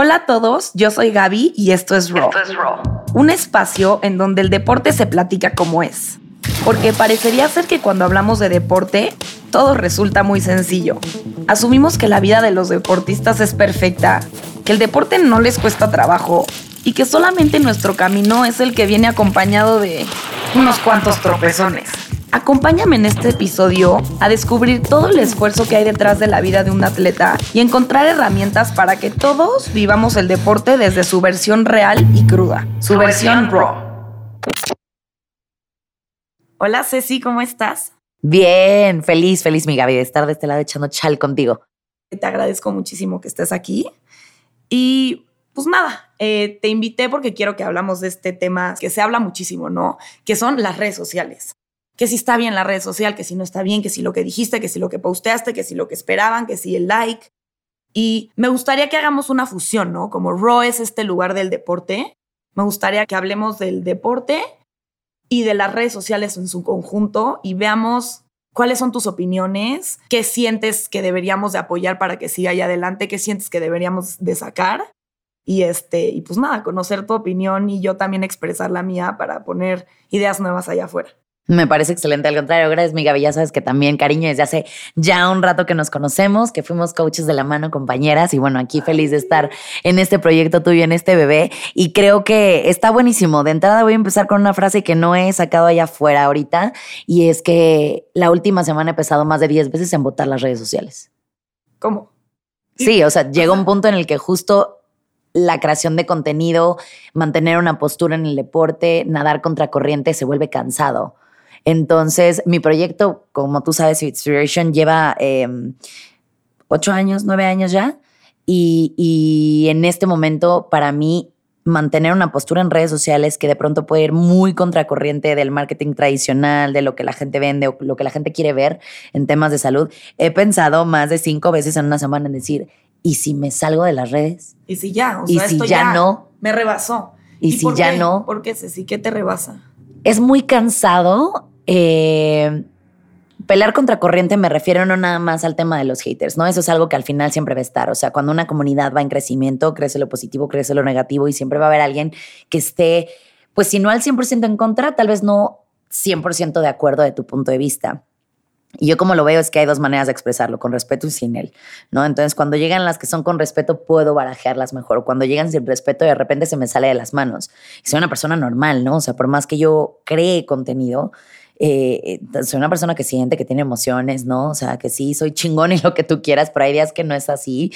Hola a todos, yo soy Gaby y esto es Raw. Esto es Raw. Un espacio en donde el deporte se platica como es. Porque parecería ser que cuando hablamos de deporte, todo resulta muy sencillo. Asumimos que la vida de los deportistas es perfecta, que el deporte no les cuesta trabajo y que solamente nuestro camino es el que viene acompañado de unos cuantos tropezones. Acompáñame en este episodio a descubrir todo el esfuerzo que hay detrás de la vida de un atleta y encontrar herramientas para que todos vivamos el deporte desde su versión real y cruda, su, versión raw. Hola Ceci, ¿cómo estás? Bien, feliz, feliz mi Gaby de estar de este lado echando chal contigo. Te agradezco muchísimo que estés aquí. Y pues nada, eh, te invité porque quiero que hablamos de este tema que se habla muchísimo, ¿no? Que son las redes sociales que si está bien la red social, que si no está bien, que si lo que dijiste, que si lo que posteaste, que si lo que esperaban, que si el like. Y me gustaría que hagamos una fusión, ¿no? Como Raw es este lugar del deporte, me gustaría que hablemos del deporte y de las redes sociales en su conjunto y veamos cuáles son tus opiniones, qué sientes que deberíamos de apoyar para que siga allá adelante, qué sientes que deberíamos de sacar. Y este, y pues nada, conocer tu opinión y yo también expresar la mía para poner ideas nuevas allá afuera. Me parece excelente. Al contrario, gracias, mi Gaby. Ya sabes que también, cariño, desde hace ya un rato que nos conocemos, que fuimos coaches de la mano, compañeras. Y bueno, aquí feliz de estar en este proyecto tuyo, en este bebé. Y creo que está buenísimo. De entrada voy a empezar con una frase que no he sacado allá afuera ahorita. Y es que la última semana he pesado más de 10 veces en votar las redes sociales. ¿Cómo? Sí, o sea, llega un punto en el que justo la creación de contenido, mantener una postura en el deporte, nadar contra corriente se vuelve cansado. Entonces, mi proyecto, como tú sabes, Inspiration lleva em, ocho años, nueve años ya. Y, en este momento, para mí, mantener una postura en redes sociales que de pronto puede ir muy contracorriente del marketing tradicional, de lo que la gente vende o lo que la gente quiere ver en temas de salud, he pensado más de cinco veces en una semana en decir, ¿y si me salgo de las redes? ¿Y si ya? O sea, ¿Y si ya, no? Me rebasó. ¿Y, si ya no? ¿Por qué, Ceci? ¿Qué te rebasa? Es muy cansado eh, pelear contra corriente me refiero no nada más al tema de los haters, ¿no? Eso es algo que al final siempre va a estar. O sea, cuando una comunidad va en crecimiento, crece lo positivo, crece lo negativo y siempre va a haber alguien que esté, pues si no al 100% en contra, tal vez no 100% de acuerdo de tu punto de vista. Y yo como lo veo es que hay dos maneras de expresarlo, con respeto y sin él, ¿no? Entonces cuando llegan las que son con respeto puedo barajearlas mejor. Cuando llegan sin respeto de repente se me sale de las manos. Y soy una persona normal, ¿no? O sea, por más que yo cree contenido, eh, soy una persona que siente, que tiene emociones, ¿no? O sea, que sí, soy chingón y lo que tú quieras, pero hay días que no es así.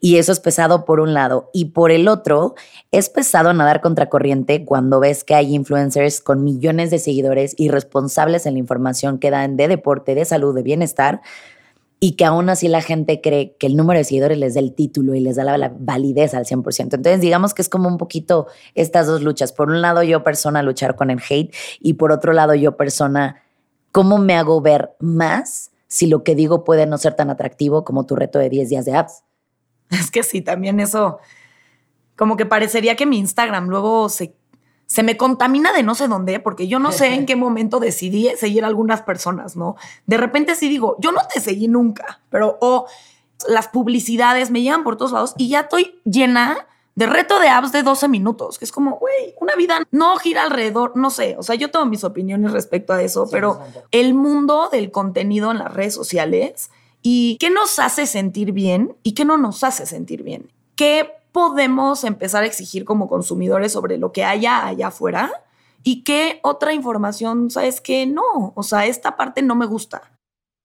Y eso es pesado por un lado. Y por el otro, es pesado nadar contra corriente cuando ves que hay influencers con millones de seguidores y responsables en la información que dan de deporte, de salud, de bienestar, y que aún así la gente cree que el número de seguidores les da el título y les da la, validez al 100%. Entonces, digamos que es como un poquito estas dos luchas. Por un lado, yo persona luchar con el hate y por otro lado, yo persona, ¿cómo me hago ver más si lo que digo puede no ser tan atractivo como tu reto de 10 días de apps? Es que sí, también eso, como que parecería que mi Instagram luego se se me contamina de no sé dónde, porque yo no sé en qué momento decidí seguir a algunas personas, ¿no? De repente sí digo, yo no te seguí nunca, pero o las publicidades me llegan por todos lados y ya estoy llena de reto de apps de 12 minutos, que es como, güey, una vida no gira alrededor, no sé, o sea, yo tengo mis opiniones respecto a eso, pero el mundo del contenido en las redes sociales y qué nos hace sentir bien y qué no nos hace sentir bien. ¿Qué podemos empezar a exigir como consumidores sobre lo que haya allá afuera y qué otra información, sabes que no, o sea, esta parte no me gusta.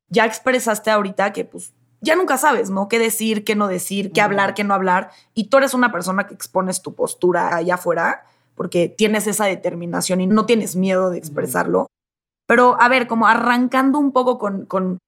Ya expresaste ahorita que pues ya nunca sabes, ¿no? Qué decir, qué no decir, qué hablar, qué no hablar. Y tú eres una persona que expones tu postura allá afuera porque tienes esa determinación y no tienes miedo de expresarlo. Pero a ver, como arrancando un poco con, con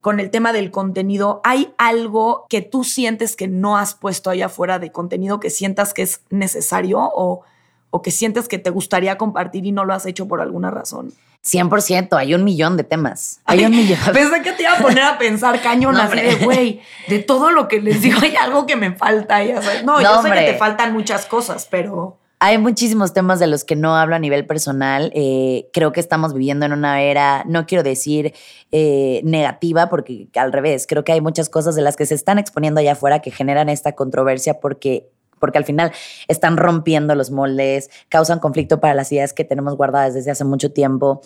con el tema del contenido, ¿hay algo que tú sientes que no has puesto allá afuera de contenido que sientas que es necesario o, o que sientes que te gustaría compartir y no lo has hecho por alguna razón? 100%, hay un millón de temas. Hay un millón. Pensé que te iba a poner a pensar cañón así de, güey, de todo lo que les digo hay algo que me falta. Ya No, yo sé que te faltan muchas cosas, pero... Hay muchísimos temas de los que no hablo a nivel personal. Eh, creo que estamos viviendo en una era, no quiero decir eh, negativa, porque al revés, creo que hay muchas cosas de las que se están exponiendo allá afuera que generan esta controversia porque porque al final están rompiendo los moldes, causan conflicto para las ideas que tenemos guardadas desde hace mucho tiempo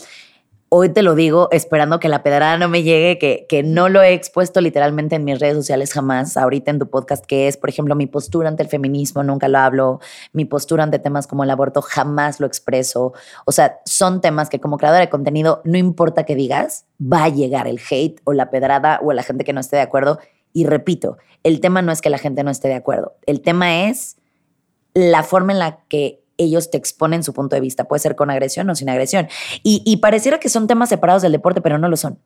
hoy te lo digo esperando que la pedrada no me llegue, que, que no lo he expuesto literalmente en mis redes sociales jamás, ahorita en tu podcast, que es, por ejemplo, mi postura ante el feminismo, nunca lo hablo, mi postura ante temas como el aborto, jamás lo expreso. O sea, son temas que como creadora de contenido, no importa que digas, va a llegar el hate o la pedrada o la gente que no esté de acuerdo. Y repito, el tema no es que la gente no esté de acuerdo, el tema es la forma en la que ellos te exponen su punto de vista. Puede ser con agresión o sin agresión. Y, pareciera que son temas separados del deporte, pero no lo son.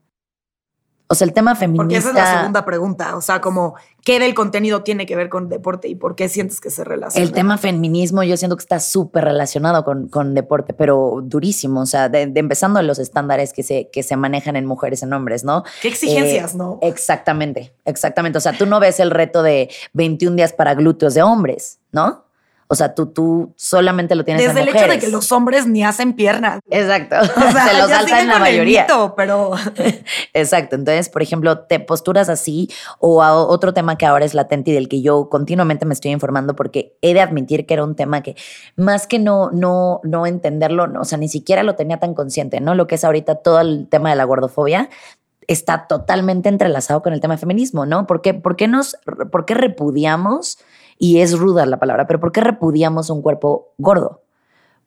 O sea, el tema feminista. Porque esa es la segunda pregunta. O sea, como, ¿qué del contenido tiene que ver con deporte y por qué sientes que se relaciona? El tema feminismo, yo siento que está súper relacionado con, con, deporte, pero durísimo. O sea, de, empezando en los estándares que se, que se manejan en mujeres, en hombres, ¿no? ¿Qué exigencias, eh, no? Exactamente, exactamente. O sea, tú no ves el reto de 21 días para glúteos de hombres, ¿no? O sea, tú, tú solamente lo tienes Desde el hecho de que los hombres ni hacen piernas. Exacto. O sea, Se los saltan la mayoría. pero. Exacto. Entonces, por ejemplo, te posturas así o a otro tema que ahora es latente y del que yo continuamente me estoy informando porque he de admitir que era un tema que más que no, no, no entenderlo, o sea, ni siquiera lo tenía tan consciente, ¿no? Lo que es ahorita todo el tema de la gordofobia está totalmente entrelazado con el tema de feminismo, ¿no? ¿Por qué, por qué nos, por qué repudiamos? Y es ruda la palabra, pero ¿por qué repudiamos un cuerpo gordo?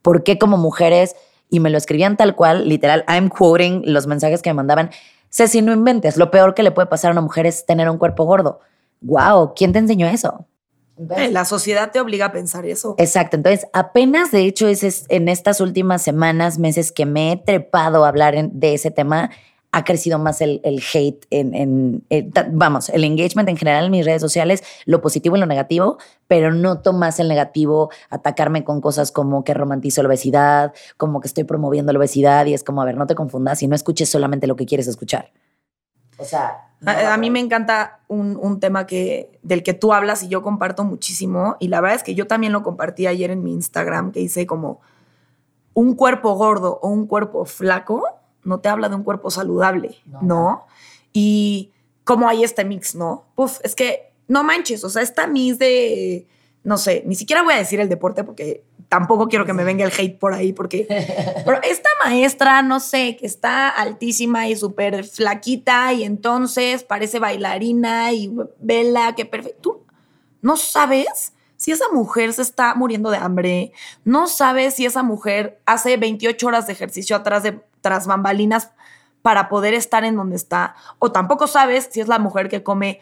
¿Por qué como mujeres, y me lo escribían tal cual, literal, I'm quoting los mensajes que me mandaban, Ceci, no inventes, lo peor que le puede pasar a una mujer es tener un cuerpo gordo. Wow, ¿quién te enseñó eso? Eh, la sociedad te obliga a pensar eso. Exacto. Entonces, apenas de hecho es, en estas últimas semanas, meses que me he trepado a hablar de ese tema, ha crecido más el, hate, en, vamos, el engagement en general en mis redes sociales, lo positivo y lo negativo, pero noto más el negativo atacarme con cosas como que romantizo la obesidad, como que estoy promoviendo la obesidad y es como, a ver, no te confundas y no escuches solamente lo que quieres escuchar. O sea... a, mí me encanta un, un, tema que, del que tú hablas y yo comparto muchísimo y la verdad es que yo también lo compartí ayer en mi Instagram que hice como un cuerpo gordo o un cuerpo flaco no te habla de un cuerpo saludable, ¿no? Y cómo hay este mix, ¿no? Puf, es que no manches, o sea, esta mix de, no sé, ni siquiera voy a decir el deporte porque tampoco quiero que me venga el hate por ahí, porque pero esta maestra, no sé, que está altísima y súper flaquita y entonces parece bailarina y vela, que perfecto. no sabes si esa mujer se está muriendo de hambre, no sabes si esa mujer hace 28 horas de ejercicio atrás de tras bambalinas para poder estar en donde está. O tampoco sabes si es la mujer que come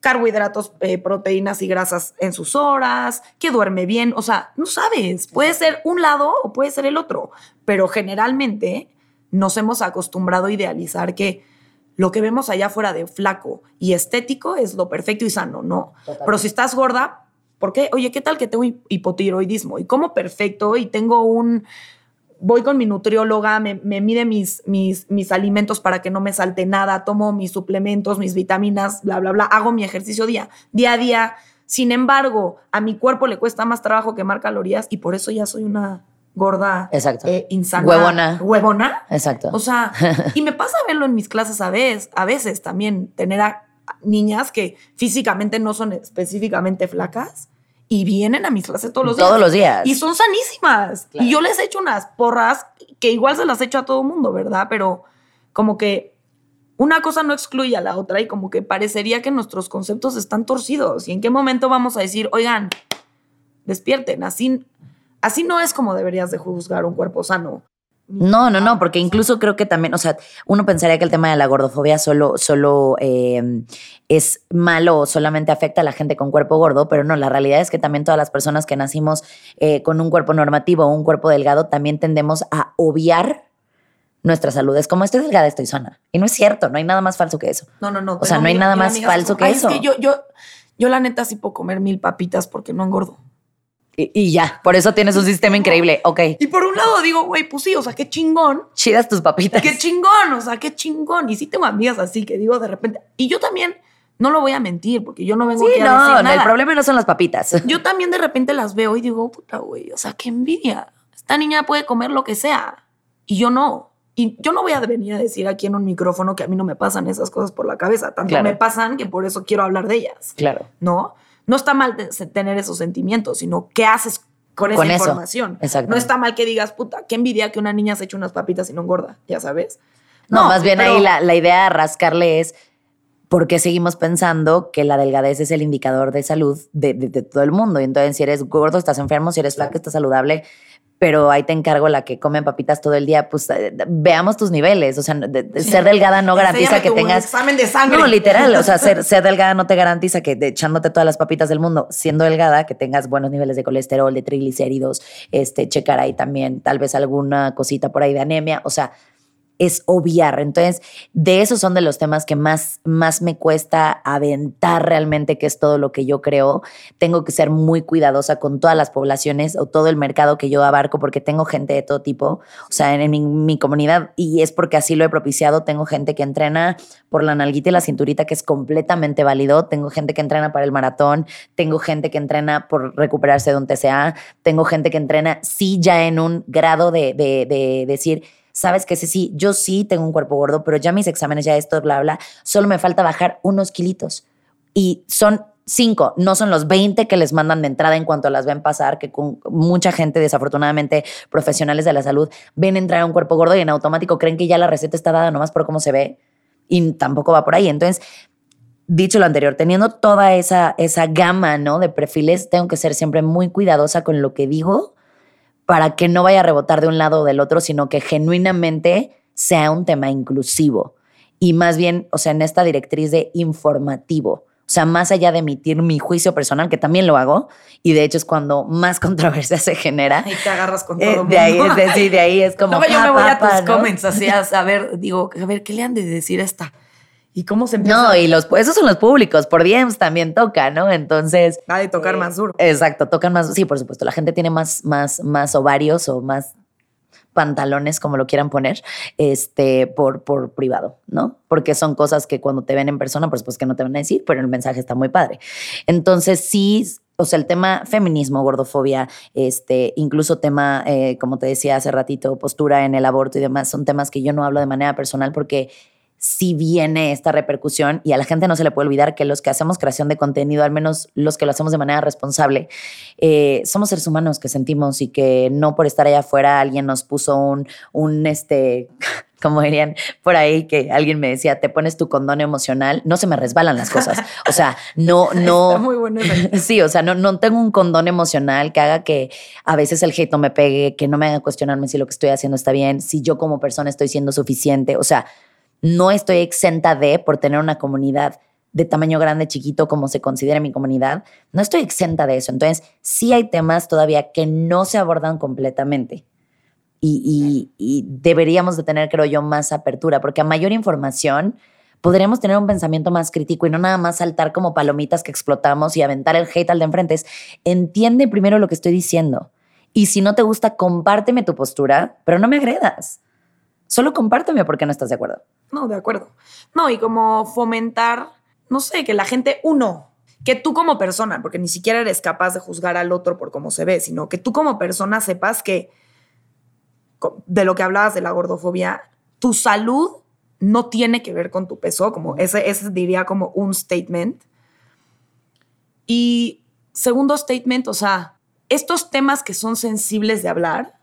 carbohidratos, eh, proteínas y grasas en sus horas, que duerme bien. O sea, no sabes. Puede ser un lado o puede ser el otro. Pero generalmente nos hemos acostumbrado a idealizar que lo que vemos allá fuera de flaco y estético es lo perfecto y sano, ¿no? Pero si estás gorda, ¿por qué? Oye, ¿qué tal que tengo hipotiroidismo? Y como perfecto y tengo un voy con mi nutrióloga, me, mide mis, mis, mis alimentos para que no me salte nada, tomo mis suplementos, mis vitaminas, bla, bla, bla, hago mi ejercicio día, día a día. Sin embargo, a mi cuerpo le cuesta más trabajo quemar calorías y por eso ya soy una gorda Exacto. Eh, insana. Huevona. Huevona. Exacto. O sea, y me pasa verlo en mis clases a veces, a veces también, tener a niñas que físicamente no son específicamente flacas, y vienen a mis clases todos los días. Todos los días. Y son sanísimas. Y yo les echo unas porras que igual se las echo a todo mundo, ¿verdad? Pero como que una cosa no excluye a la otra y como que parecería que nuestros conceptos están torcidos. ¿Y en qué momento vamos a decir, oigan, despierten, así, así no es como deberías de juzgar un cuerpo sano? No, no, no, porque incluso creo que también, o sea, uno pensaría que el tema de la gordofobia solo, solo eh, es malo o solamente afecta a la gente con cuerpo gordo, pero no, la realidad es que también todas las personas que nacimos eh, con un cuerpo normativo o un cuerpo delgado también tendemos a obviar nuestra salud. Es como estoy delgada, estoy sana. Y no es cierto, no hay nada más falso que eso. No, no, no. O sea, no hay nada más falso que eso. Es que yo, yo, yo la neta sí puedo comer mil papitas porque no engordo. Y, ya, por eso tienes un sistema increíble. Ok. Y por un lado digo, güey, pues sí, o sea, qué chingón. Chidas tus papitas. Qué chingón, o sea, qué chingón. Y sí tengo amigas así que digo de repente. Y yo también, no lo voy a mentir, porque yo no vengo aquí a no, decir nada. el problema no son las papitas. Yo también de repente las veo y digo, puta, güey, o sea, qué envidia. Esta niña puede comer lo que sea y yo no. Y yo no voy a venir a decir aquí en un micrófono que a mí no me pasan esas cosas por la cabeza. Tanto me pasan que por eso quiero hablar de ellas. Claro. ¿No? No está mal tener esos sentimientos, sino qué haces con esa información. No está mal que digas, puta, qué envidia que una niña se eche unas papitas y no engorda, ya sabes. No, más bien ahí la, la idea de rascarle es porque seguimos pensando que la delgadez es el indicador de salud de, todo el mundo. Y entonces, si eres gordo, estás enfermo, si eres flaco, estás saludable, pero ahí te encargo la que come papitas todo el día, pues eh, veamos tus niveles. O sea, ser delgada no garantiza que tengas. examen de sangre. No, literal. O sea, ser, ser delgada no te garantiza que echándote todas las papitas del mundo, siendo delgada, que tengas buenos niveles de colesterol, de triglicéridos, este, checar ahí también tal vez alguna cosita por ahí de anemia. O sea, es obviar. Entonces, de esos son de los temas que más, más me cuesta aventar realmente, que es todo lo que yo creo. Tengo que ser muy cuidadosa con todas las poblaciones o todo el mercado que yo abarco, porque tengo gente de todo tipo. O sea, en, mi, comunidad, y es porque así lo he propiciado, tengo gente que entrena por la nalguita y la cinturita, que es completamente válido. Tengo gente que entrena para el maratón. Tengo gente que entrena por recuperarse de un TCA. Tengo gente que entrena, sí, ya en un grado de, de, de decir, sabes que sí, yo sí tengo un cuerpo gordo, pero ya mis exámenes, ya esto, bla, bla, solo me falta bajar unos kilitos. Y son cinco, no son los 20 que les mandan de entrada en cuanto las ven pasar, que con mucha gente, desafortunadamente, profesionales de la salud, ven entrar a un cuerpo gordo y en automático creen que ya la receta está dada nomás por cómo se ve y tampoco va por ahí. Entonces, dicho lo anterior, teniendo toda esa, esa gama ¿no? de perfiles, tengo que ser siempre muy cuidadosa con lo que digo para que no vaya a rebotar de un lado o del otro, sino que genuinamente sea un tema inclusivo y más bien, o sea, en esta directriz de informativo. O sea, más allá de emitir mi juicio personal, que también lo hago, y de hecho es cuando más controversia se genera. Y te agarras con eh, todo. de, ahí, es de ahí es como. No, yo me voy a tus comments así a, ver, digo, a ver, ¿qué le han de decir esta? ¿Y cómo se empieza? No, y los, esos son los públicos, por DMs también toca, ¿no? Entonces. Va de tocar eh, más duro. Exacto, tocan más, sí, por supuesto, la gente tiene más, más, más ovarios o más pantalones, como lo quieran poner, este, por, por privado, ¿no? Porque son cosas que cuando te ven en persona, pues, pues que no te van a decir, pero el mensaje está muy padre. Entonces, sí, o sea, el tema feminismo, gordofobia, este, incluso tema, eh, como te decía hace ratito, postura en el aborto y demás, son temas que yo no hablo de manera personal porque si viene esta repercusión y a la gente no se le puede olvidar que los que hacemos creación de contenido, al menos los que lo hacemos de manera responsable, eh, somos seres humanos que sentimos y que no por estar allá afuera alguien nos puso un, un este, como dirían por ahí que alguien me decía, te pones tu condón emocional, no se me resbalan las cosas. O sea, no, no. Está muy bueno. sí, o sea, no, no tengo un condón emocional que haga que a veces el hate no me pegue, que no me haga cuestionarme si lo que estoy haciendo está bien, si yo como persona estoy siendo suficiente. O sea, no estoy exenta de, por tener una comunidad de tamaño grande, chiquito, como se considera mi comunidad, no estoy exenta de eso. Entonces, sí hay temas todavía que no se abordan completamente. Y, deberíamos de tener, creo yo, más apertura, porque a mayor información podríamos tener un pensamiento más crítico y no nada más saltar como palomitas que explotamos y aventar el hate al de enfrente. entiende primero lo que estoy diciendo. Y si no te gusta, compárteme tu postura, pero no me agredas. Solo compárteme por qué no estás de acuerdo. No, de acuerdo. No, y como fomentar, no sé, que la gente, uno, que tú como persona, porque ni siquiera eres capaz de juzgar al otro por cómo se ve, sino que tú como persona sepas que de lo que hablabas de la gordofobia, tu salud no tiene que ver con tu peso, como ese, ese diría como un statement. Y segundo statement, o sea, estos temas que son sensibles de hablar,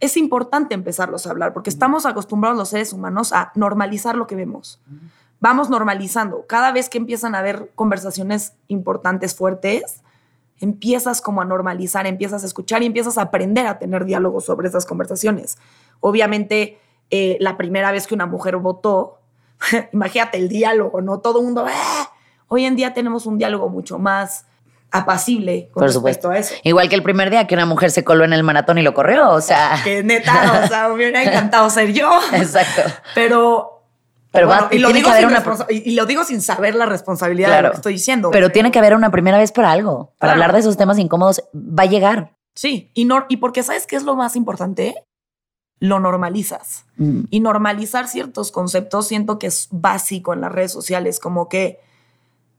es importante empezarlos a hablar porque estamos acostumbrados los seres humanos a normalizar lo que vemos. Vamos normalizando. Cada vez que empiezan a haber conversaciones importantes, fuertes, empiezas como a normalizar, empiezas a escuchar y empiezas a aprender a tener diálogos sobre esas conversaciones. Obviamente, eh, la primera vez que una mujer votó, imagínate el diálogo, ¿no? Todo el mundo, ¡ah! hoy en día tenemos un diálogo mucho más apacible con Por respecto a eso. Igual que el primer día que una mujer se coló en el maratón y lo corrió, o sea. Que neta, o sea, me hubiera encantado ser yo. Exacto. Pero. Pero y, lo digo sin una... y, lo digo sin saber la responsabilidad de lo que estoy diciendo. Pero tiene que haber una primera vez para algo. Para hablar de esos temas incómodos, va a llegar. Sí, y, no, y porque ¿sabes qué es lo más importante? Lo normalizas. Mm. Y normalizar ciertos conceptos siento que es básico en las redes sociales, como que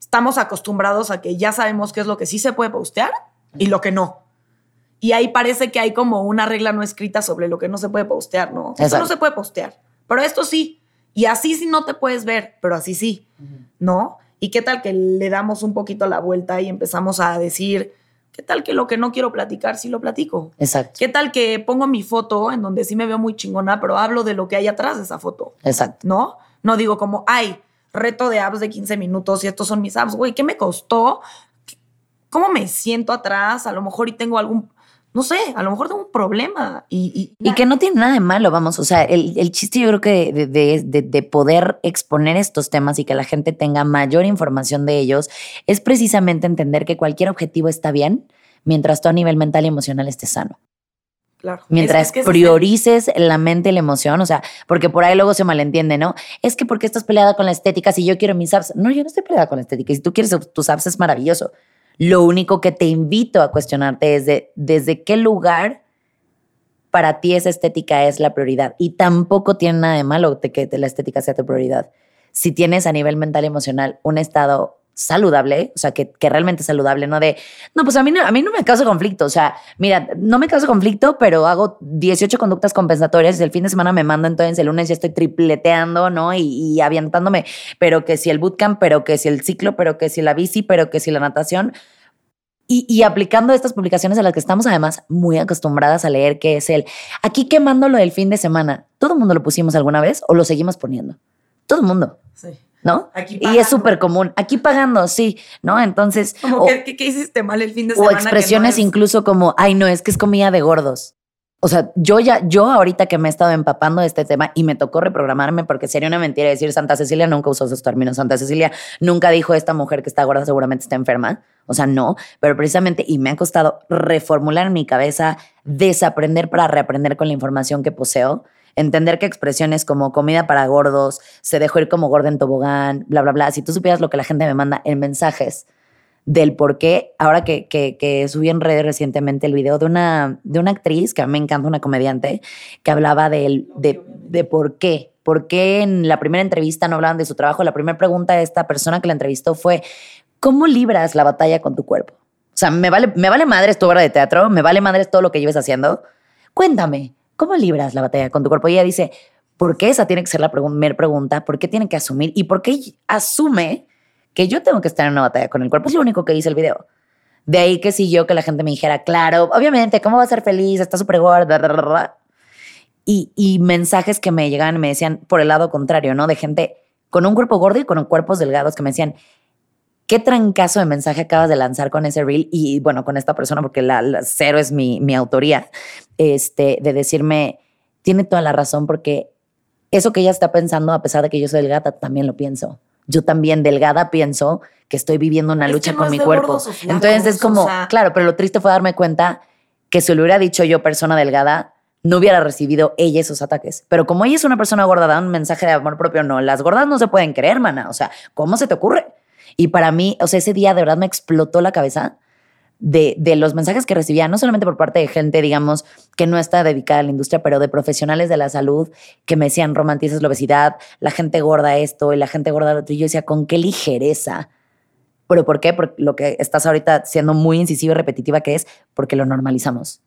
estamos acostumbrados a que ya sabemos qué es lo que sí se puede postear y lo que no. Y ahí parece que hay como una regla no escrita sobre lo que no se puede postear, ¿no? Eso no se puede postear, pero esto sí. Y así sí no te puedes ver, pero así sí, ¿no? ¿Y qué tal que le damos un poquito la vuelta y empezamos a decir, ¿qué tal que lo que no quiero platicar sí lo platico? Exacto. ¿Qué tal que pongo mi foto en donde sí me veo muy chingona, pero hablo de lo que hay atrás de esa foto? Exacto. ¿No? No digo como, ay, reto de apps de 15 minutos y estos son mis apps, güey, ¿qué me costó? ¿Cómo me siento atrás? A lo mejor y tengo algún no sé, a lo mejor tengo un problema. Y, y, que no tiene nada de malo, vamos. O sea, el, chiste yo creo que de, de, poder exponer estos temas y que la gente tenga mayor información de ellos es precisamente entender que cualquier objetivo está bien mientras tú a nivel mental y emocional estés sano. Claro. Mientras priorices la mente y la emoción, o sea, porque por ahí luego se malentiende, ¿no? Es que porque estás peleada con la estética si yo quiero mis apps. No, yo no estoy peleada con la estética. Si tú quieres tus apps es maravilloso. Lo único que te invito a cuestionarte es de, desde qué lugar para ti esa estética es la prioridad. Y tampoco tiene nada de malo que la estética sea tu prioridad. Si tienes a nivel mental y emocional un estado saludable, o sea, que, que realmente saludable, no de, no, pues a mí no, a mí no me causa conflicto, o sea, mira, no me causa conflicto, pero hago 18 conductas compensatorias y el fin de semana me mando, entonces el lunes ya estoy tripleteando, ¿no? Y, y avientándome, pero que si el bootcamp, pero que si el ciclo, pero que si la bici, pero que si la natación. Y, y, aplicando estas publicaciones a las que estamos además muy acostumbradas a leer, que es el, aquí quemando lo del fin de semana, ¿todo el mundo lo pusimos alguna vez o lo seguimos poniendo? Todo el mundo. Sí. ¿No? y es súper común. Aquí pagando, sí, ¿no? Entonces. Como, ¿qué, hiciste mal el fin de semana? O expresiones incluso como, ay, no, es que es comida de gordos. O sea, yo ya, yo ahorita que me he estado empapando de este tema y me tocó reprogramarme porque sería una mentira decir Santa Cecilia nunca usó esos términos. Santa Cecilia nunca dijo esta mujer que está gorda seguramente está enferma. O sea, no, pero precisamente, y me ha costado reformular en mi cabeza, desaprender para reaprender con la información que poseo entender que expresiones como comida para gordos, se dejó ir como gordo en tobogán, bla, bla, bla. Si tú supieras lo que la gente me manda en mensajes del por qué, ahora que, que, subí en redes recientemente el video de una, de una actriz que a mí me encanta, una comediante, que hablaba de, de, de por qué. ¿Por qué en la primera entrevista no hablaban de su trabajo? La primera pregunta de esta persona que la entrevistó fue, ¿cómo libras la batalla con tu cuerpo? O sea, me vale, me vale madres tu obra de teatro, me vale madres todo lo que lleves haciendo. Cuéntame, ¿cómo libras la batalla con tu cuerpo? Y ella dice, ¿por qué esa tiene que ser la primera pregunta? ¿Por qué tiene que asumir? ¿Y por qué asume que yo tengo que estar en una batalla con el cuerpo? Es lo único que dice el video. De ahí que si yo que la gente me dijera, claro, obviamente, ¿cómo va a ser feliz? Está súper gorda. Y, y mensajes que me llegaban me decían por el lado contrario, ¿no? De gente con un cuerpo gordo y con cuerpos delgados que me decían, ¿qué trancazo de mensaje acabas de lanzar con ese reel? Y bueno, con esta persona, porque la, cero es mi, mi autoría este, de decirme, tiene toda la razón porque eso que ella está pensando, a pesar de que yo soy delgada, también lo pienso. Yo también delgada pienso que estoy viviendo una lucha con mi cuerpo. Entonces es como, claro, pero lo triste fue darme cuenta que si lo hubiera dicho yo persona delgada, no hubiera recibido ella esos ataques. Pero como ella es una persona gorda, da un mensaje de amor propio, no, las gordas no se pueden creer, mana. O sea, ¿cómo se te ocurre? Y para mí, o sea, ese día de verdad me explotó la cabeza de, los mensajes que recibía, no solamente por parte de gente, digamos, que no está dedicada a la industria, pero de profesionales de la salud que me decían, romantizas la obesidad, la gente gorda esto y la gente gorda lo otro. Y yo decía, ¿con qué ligereza? ¿Pero por qué? Porque lo que estás ahorita siendo muy incisiva y repetitiva que es porque lo normalizamos.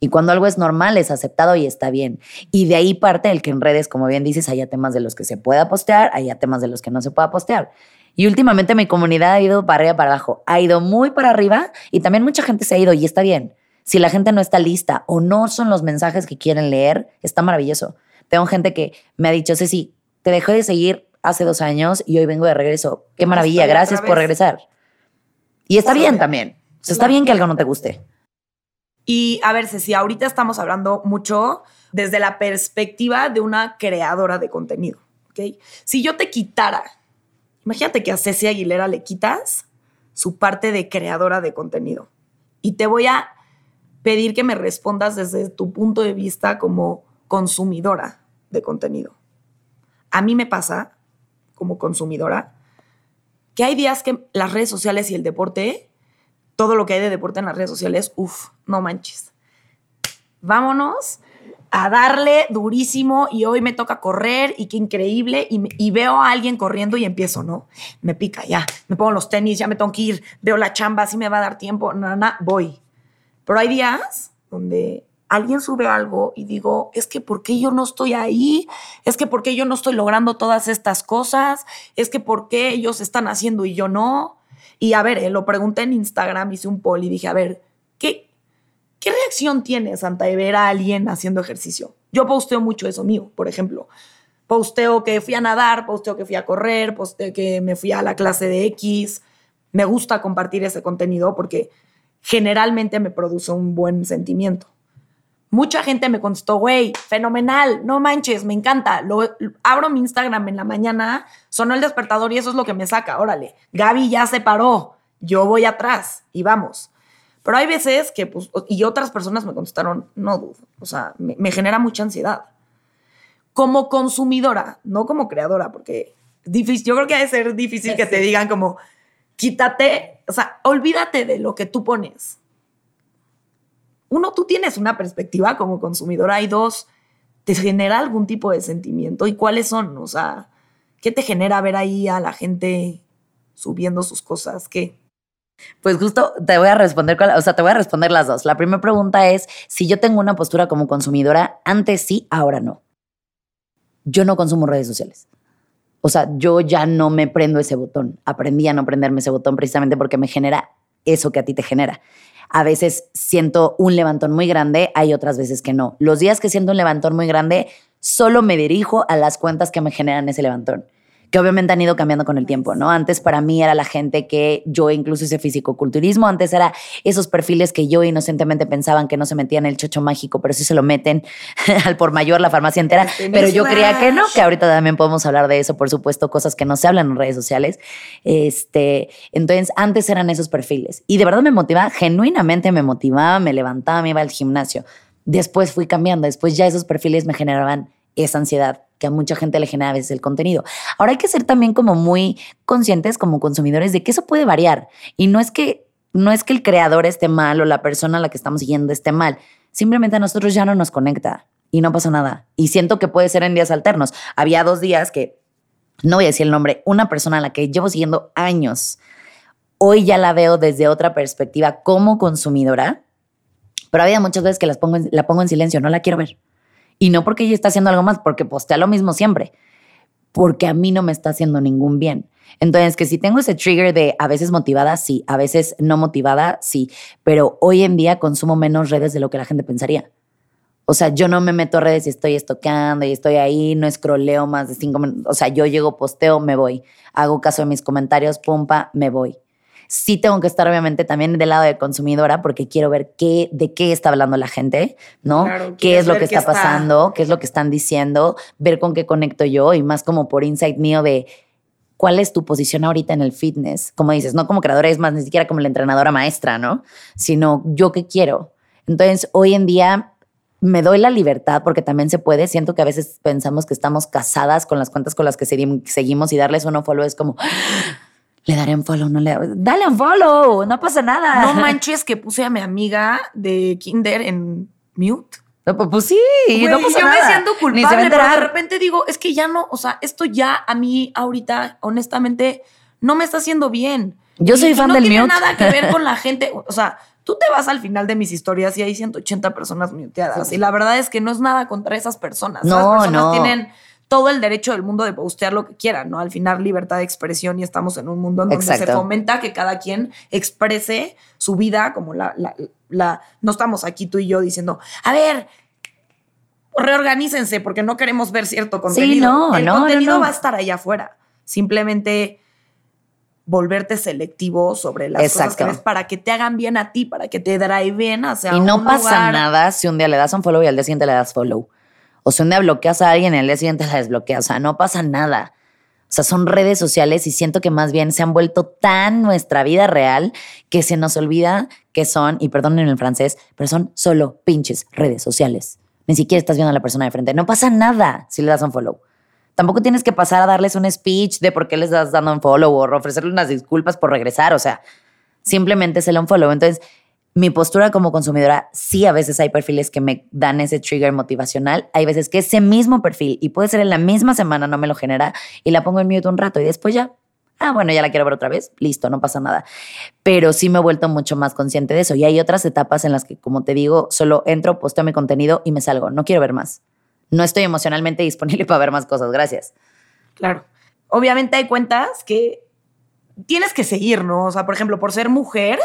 Y cuando algo es normal, es aceptado y está bien. Y de ahí parte el que en redes, como bien dices, haya temas de los que se pueda postear, haya temas de los que no se pueda postear. Y últimamente mi comunidad ha ido para arriba, para abajo, ha ido muy para arriba y también mucha gente se ha ido y está bien. Si la gente no está lista o no son los mensajes que quieren leer, está maravilloso. Tengo gente que me ha dicho, Ceci, te dejé de seguir hace dos años y hoy vengo de regreso. Qué maravilla, gracias por regresar. Y está bien también. está bien que algo no te guste. Y a ver, Ceci, ahorita estamos hablando mucho desde la perspectiva de una creadora de contenido. ¿okay? Si yo te quitara Imagínate que a Ceci Aguilera le quitas su parte de creadora de contenido. Y te voy a pedir que me respondas desde tu punto de vista como consumidora de contenido. A mí me pasa, como consumidora, que hay días que las redes sociales y el deporte, todo lo que hay de deporte en las redes sociales, uff, no manches. Vámonos a darle durísimo y hoy me toca correr y qué increíble y, veo a alguien corriendo y empiezo, ¿no? Me pica, ya, me pongo los tenis, ya me tengo que ir, veo la chamba, así me va a dar tiempo, nada, voy. Pero hay días donde alguien sube algo y digo, es que ¿por qué yo no estoy ahí? Es que ¿por qué yo no estoy logrando todas estas cosas? Es que ¿por qué ellos están haciendo y yo no? Y a ver, eh, lo pregunté en Instagram, hice un poll y dije, a ver, ¿qué, ¿qué reacción tienes ante ver a alguien haciendo ejercicio? Yo posteo mucho eso mío, por ejemplo. Posteo que fui a nadar, posteo que fui a correr, posteo que me fui a la clase de X. Me gusta compartir ese contenido porque generalmente me produce un buen sentimiento. Mucha gente me contestó, güey, fenomenal, no manches, me encanta. Lo, abro mi Instagram en la mañana, sonó el despertador y eso es lo que me saca, órale. Gaby ya se paró, yo voy atrás y vamos. Pero hay veces que, pues, y otras personas me contestaron, no dudo, o sea, me, me genera mucha ansiedad. Como consumidora, no como creadora, porque difícil, yo creo que ha de ser difícil que te digan como, quítate, o sea, olvídate de lo que tú pones uno, tú tienes una perspectiva como consumidora y dos, te genera algún tipo de sentimiento. ¿Y cuáles son? O sea, ¿qué te genera ver ahí a la gente subiendo sus cosas? ¿Qué? Pues justo te voy a responder, o sea, te voy a responder las dos. La primera pregunta es si yo tengo una postura como consumidora, antes sí, ahora no. Yo no consumo redes sociales. O sea, yo ya no me prendo ese botón. Aprendí a no prenderme ese botón precisamente porque me genera eso que a ti te genera. A veces siento un levantón muy grande, hay otras veces que no. Los días que siento un levantón muy grande, solo me dirijo a las cuentas que me generan ese levantón que obviamente han ido cambiando con el tiempo, ¿no? Antes para mí era la gente que yo incluso hice fisicoculturismo, antes era esos perfiles que yo inocentemente pensaban que no se metían en el chocho mágico, pero sí se lo meten al por mayor, la farmacia entera, pero yo creía que no, que ahorita también podemos hablar de eso, por supuesto, cosas que no se hablan en redes sociales. Este, entonces, antes eran esos perfiles y de verdad me motivaba, genuinamente me motivaba, me levantaba, me iba al gimnasio. Después fui cambiando, después ya esos perfiles me generaban esa ansiedad que a mucha gente le genera a veces el contenido. Ahora hay que ser también como muy conscientes como consumidores de que eso puede variar y no es que no es que el creador esté mal o la persona a la que estamos siguiendo esté mal, simplemente a nosotros ya no nos conecta y no pasa nada. Y siento que puede ser en días alternos. Había dos días que no voy a decir el nombre, una persona a la que llevo siguiendo años. Hoy ya la veo desde otra perspectiva como consumidora, pero había muchas veces que las pongo la pongo en silencio, no la quiero ver. Y no porque ella está haciendo algo más, porque postea lo mismo siempre, porque a mí no me está haciendo ningún bien. Entonces, que si tengo ese trigger de a veces motivada, sí, a veces no motivada, sí, pero hoy en día consumo menos redes de lo que la gente pensaría. O sea, yo no me meto a redes y estoy estoqueando y estoy ahí, no escroleo más de cinco minutos. O sea, yo llego, posteo, me voy. Hago caso de mis comentarios, pumpa, me voy sí tengo que estar obviamente también del lado de consumidora porque quiero ver qué, de qué está hablando la gente, ¿no? qué es lo que está, pasando, qué es lo que están diciendo, ver con qué conecto yo y más como por insight mío de cuál es tu posición ahorita en el fitness. Como dices, no como creadora, es más, ni siquiera como la entrenadora maestra, ¿no? Sino yo qué quiero. Entonces, hoy en día me doy la libertad porque también se puede. Siento que a veces pensamos que estamos casadas con las cuentas con las que seguimos y darles un follow es como le daré un follow, no le dale un follow, no pasa nada. No manches que puse a mi amiga de Kinder en mute. pues, pues sí, no pasa yo me siento culpable, pero de repente digo, es que ya no, o sea, esto ya a mí ahorita, honestamente, no me está haciendo bien. Yo soy fan del mute. No tiene nada que ver con la gente, o sea, tú te vas al final de mis historias y hay 180 personas muteadas. Y la verdad es que no es nada contra esas personas. No, personas no. tienen todo el derecho del mundo de postear lo que quieran, ¿no? Al final, libertad de expresión y estamos en un mundo en donde se fomenta que cada quien exprese su vida como la, la, No estamos aquí tú y yo diciendo, a ver, reorganícense porque no queremos ver cierto contenido. Sí, no, el no, contenido va a estar allá afuera. Simplemente volverte selectivo sobre las cosas que ves para que te hagan bien a ti, para que te driven hacia Y no pasa nada si un día le das un follow y al día siguiente le das follow. O sea, un día bloqueas a alguien y el día siguiente la desbloqueas. O sea, no pasa nada. O sea, son redes sociales y siento que más bien se han vuelto tan nuestra vida real que se nos olvida que son, y perdonen el francés, pero son solo pinches redes sociales. Ni siquiera estás viendo a la persona de frente. No pasa nada si le das un follow. Tampoco tienes que pasar a darles un speech de por qué les das dando un follow o ofrecerles unas disculpas por regresar. O sea, simplemente se le un follow. Entonces, mi postura como consumidora, sí, a veces hay perfiles que me dan ese trigger motivacional. Hay veces que ese mismo perfil, y puede ser en la misma semana, no me lo genera, y la pongo en mute un rato y después ya ah, bueno, ya la quiero ver otra vez, listo, no pasa nada. Pero sí me he vuelto mucho más consciente de eso. Y hay otras etapas en las que, como te digo, solo entro, posteo mi contenido y me salgo. No quiero ver más. No estoy emocionalmente disponible para ver más cosas. Gracias. Claro. Obviamente hay cuentas que tienes que seguir, ¿no? O sea, por ejemplo, por ser mujer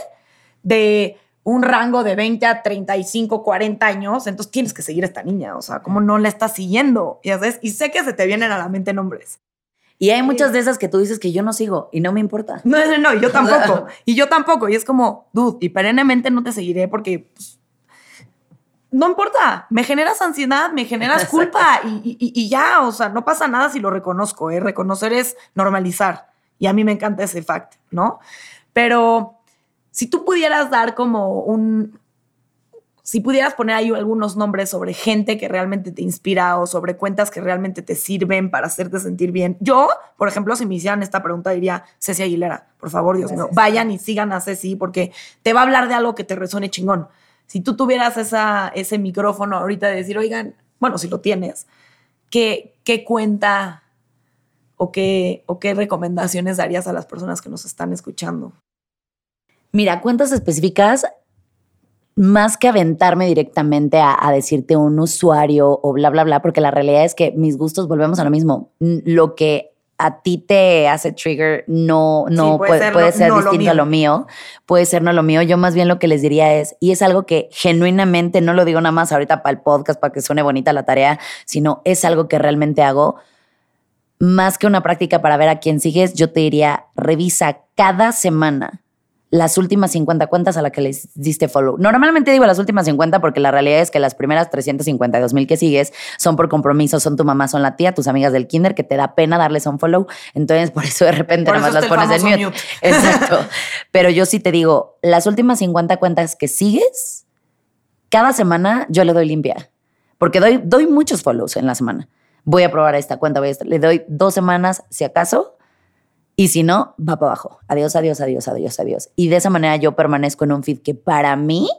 de un rango de 20 a 35, 40 años, entonces tienes que seguir a esta niña. O sea, ¿cómo no la estás siguiendo? Y, y sé que se te vienen a la mente nombres. Y hay muchas de esas que tú dices que yo no sigo y no me importa. No, no, no, yo tampoco. y yo tampoco. Y es como, dude, y perennemente no te seguiré porque pues, no importa. Me generas ansiedad, me generas culpa y, y, ya, o sea, no pasa nada si lo reconozco. ¿eh? Reconocer es normalizar. Y a mí me encanta ese fact, ¿no? Pero si tú pudieras dar como un, si pudieras poner ahí algunos nombres sobre gente que realmente te inspira o sobre cuentas que realmente te sirven para hacerte sentir bien. Yo, por ejemplo, si me hicieran esta pregunta, diría Ceci Aguilera. Por favor, Dios mío, vayan y sigan a Ceci porque te va a hablar de algo que te resuene chingón. Si tú tuvieras esa, ese micrófono ahorita de decir, oigan, bueno, si lo tienes, ¿qué, qué cuenta o qué, o qué recomendaciones darías a las personas que nos están escuchando? Mira, cuentas específicas más que aventarme directamente a, decirte un usuario o bla, bla, bla, porque la realidad es que mis gustos, volvemos a lo mismo. Lo que a ti te hace trigger no, no puede, ser, distinto a lo mío, puede ser no lo mío. Yo más bien lo que les diría es, y es algo que genuinamente, no lo digo nada más ahorita para el podcast, para que suene bonita la tarea, sino es algo que realmente hago. Más que una práctica para ver a quién sigues, yo te diría, revisa cada semana las últimas 50 cuentas a las que les diste follow. Normalmente digo las últimas 50 porque la realidad es que las primeras 352 mil que sigues son por compromiso, son tu mamá, son la tía, tus amigas del kinder, que te da pena darles un follow. Entonces, por eso de repente nada más las pones en mute. Exacto. Pero yo sí te digo, las últimas 50 cuentas que sigues, cada semana yo le doy limpia. Porque doy, doy muchos follows en la semana. Voy a probar esta cuenta, voy a, le doy dos semanas si acaso y si no, va para abajo. Adiós, adiós, adiós, adiós, adiós. Y de esa manera yo permanezco en un feed que para mí,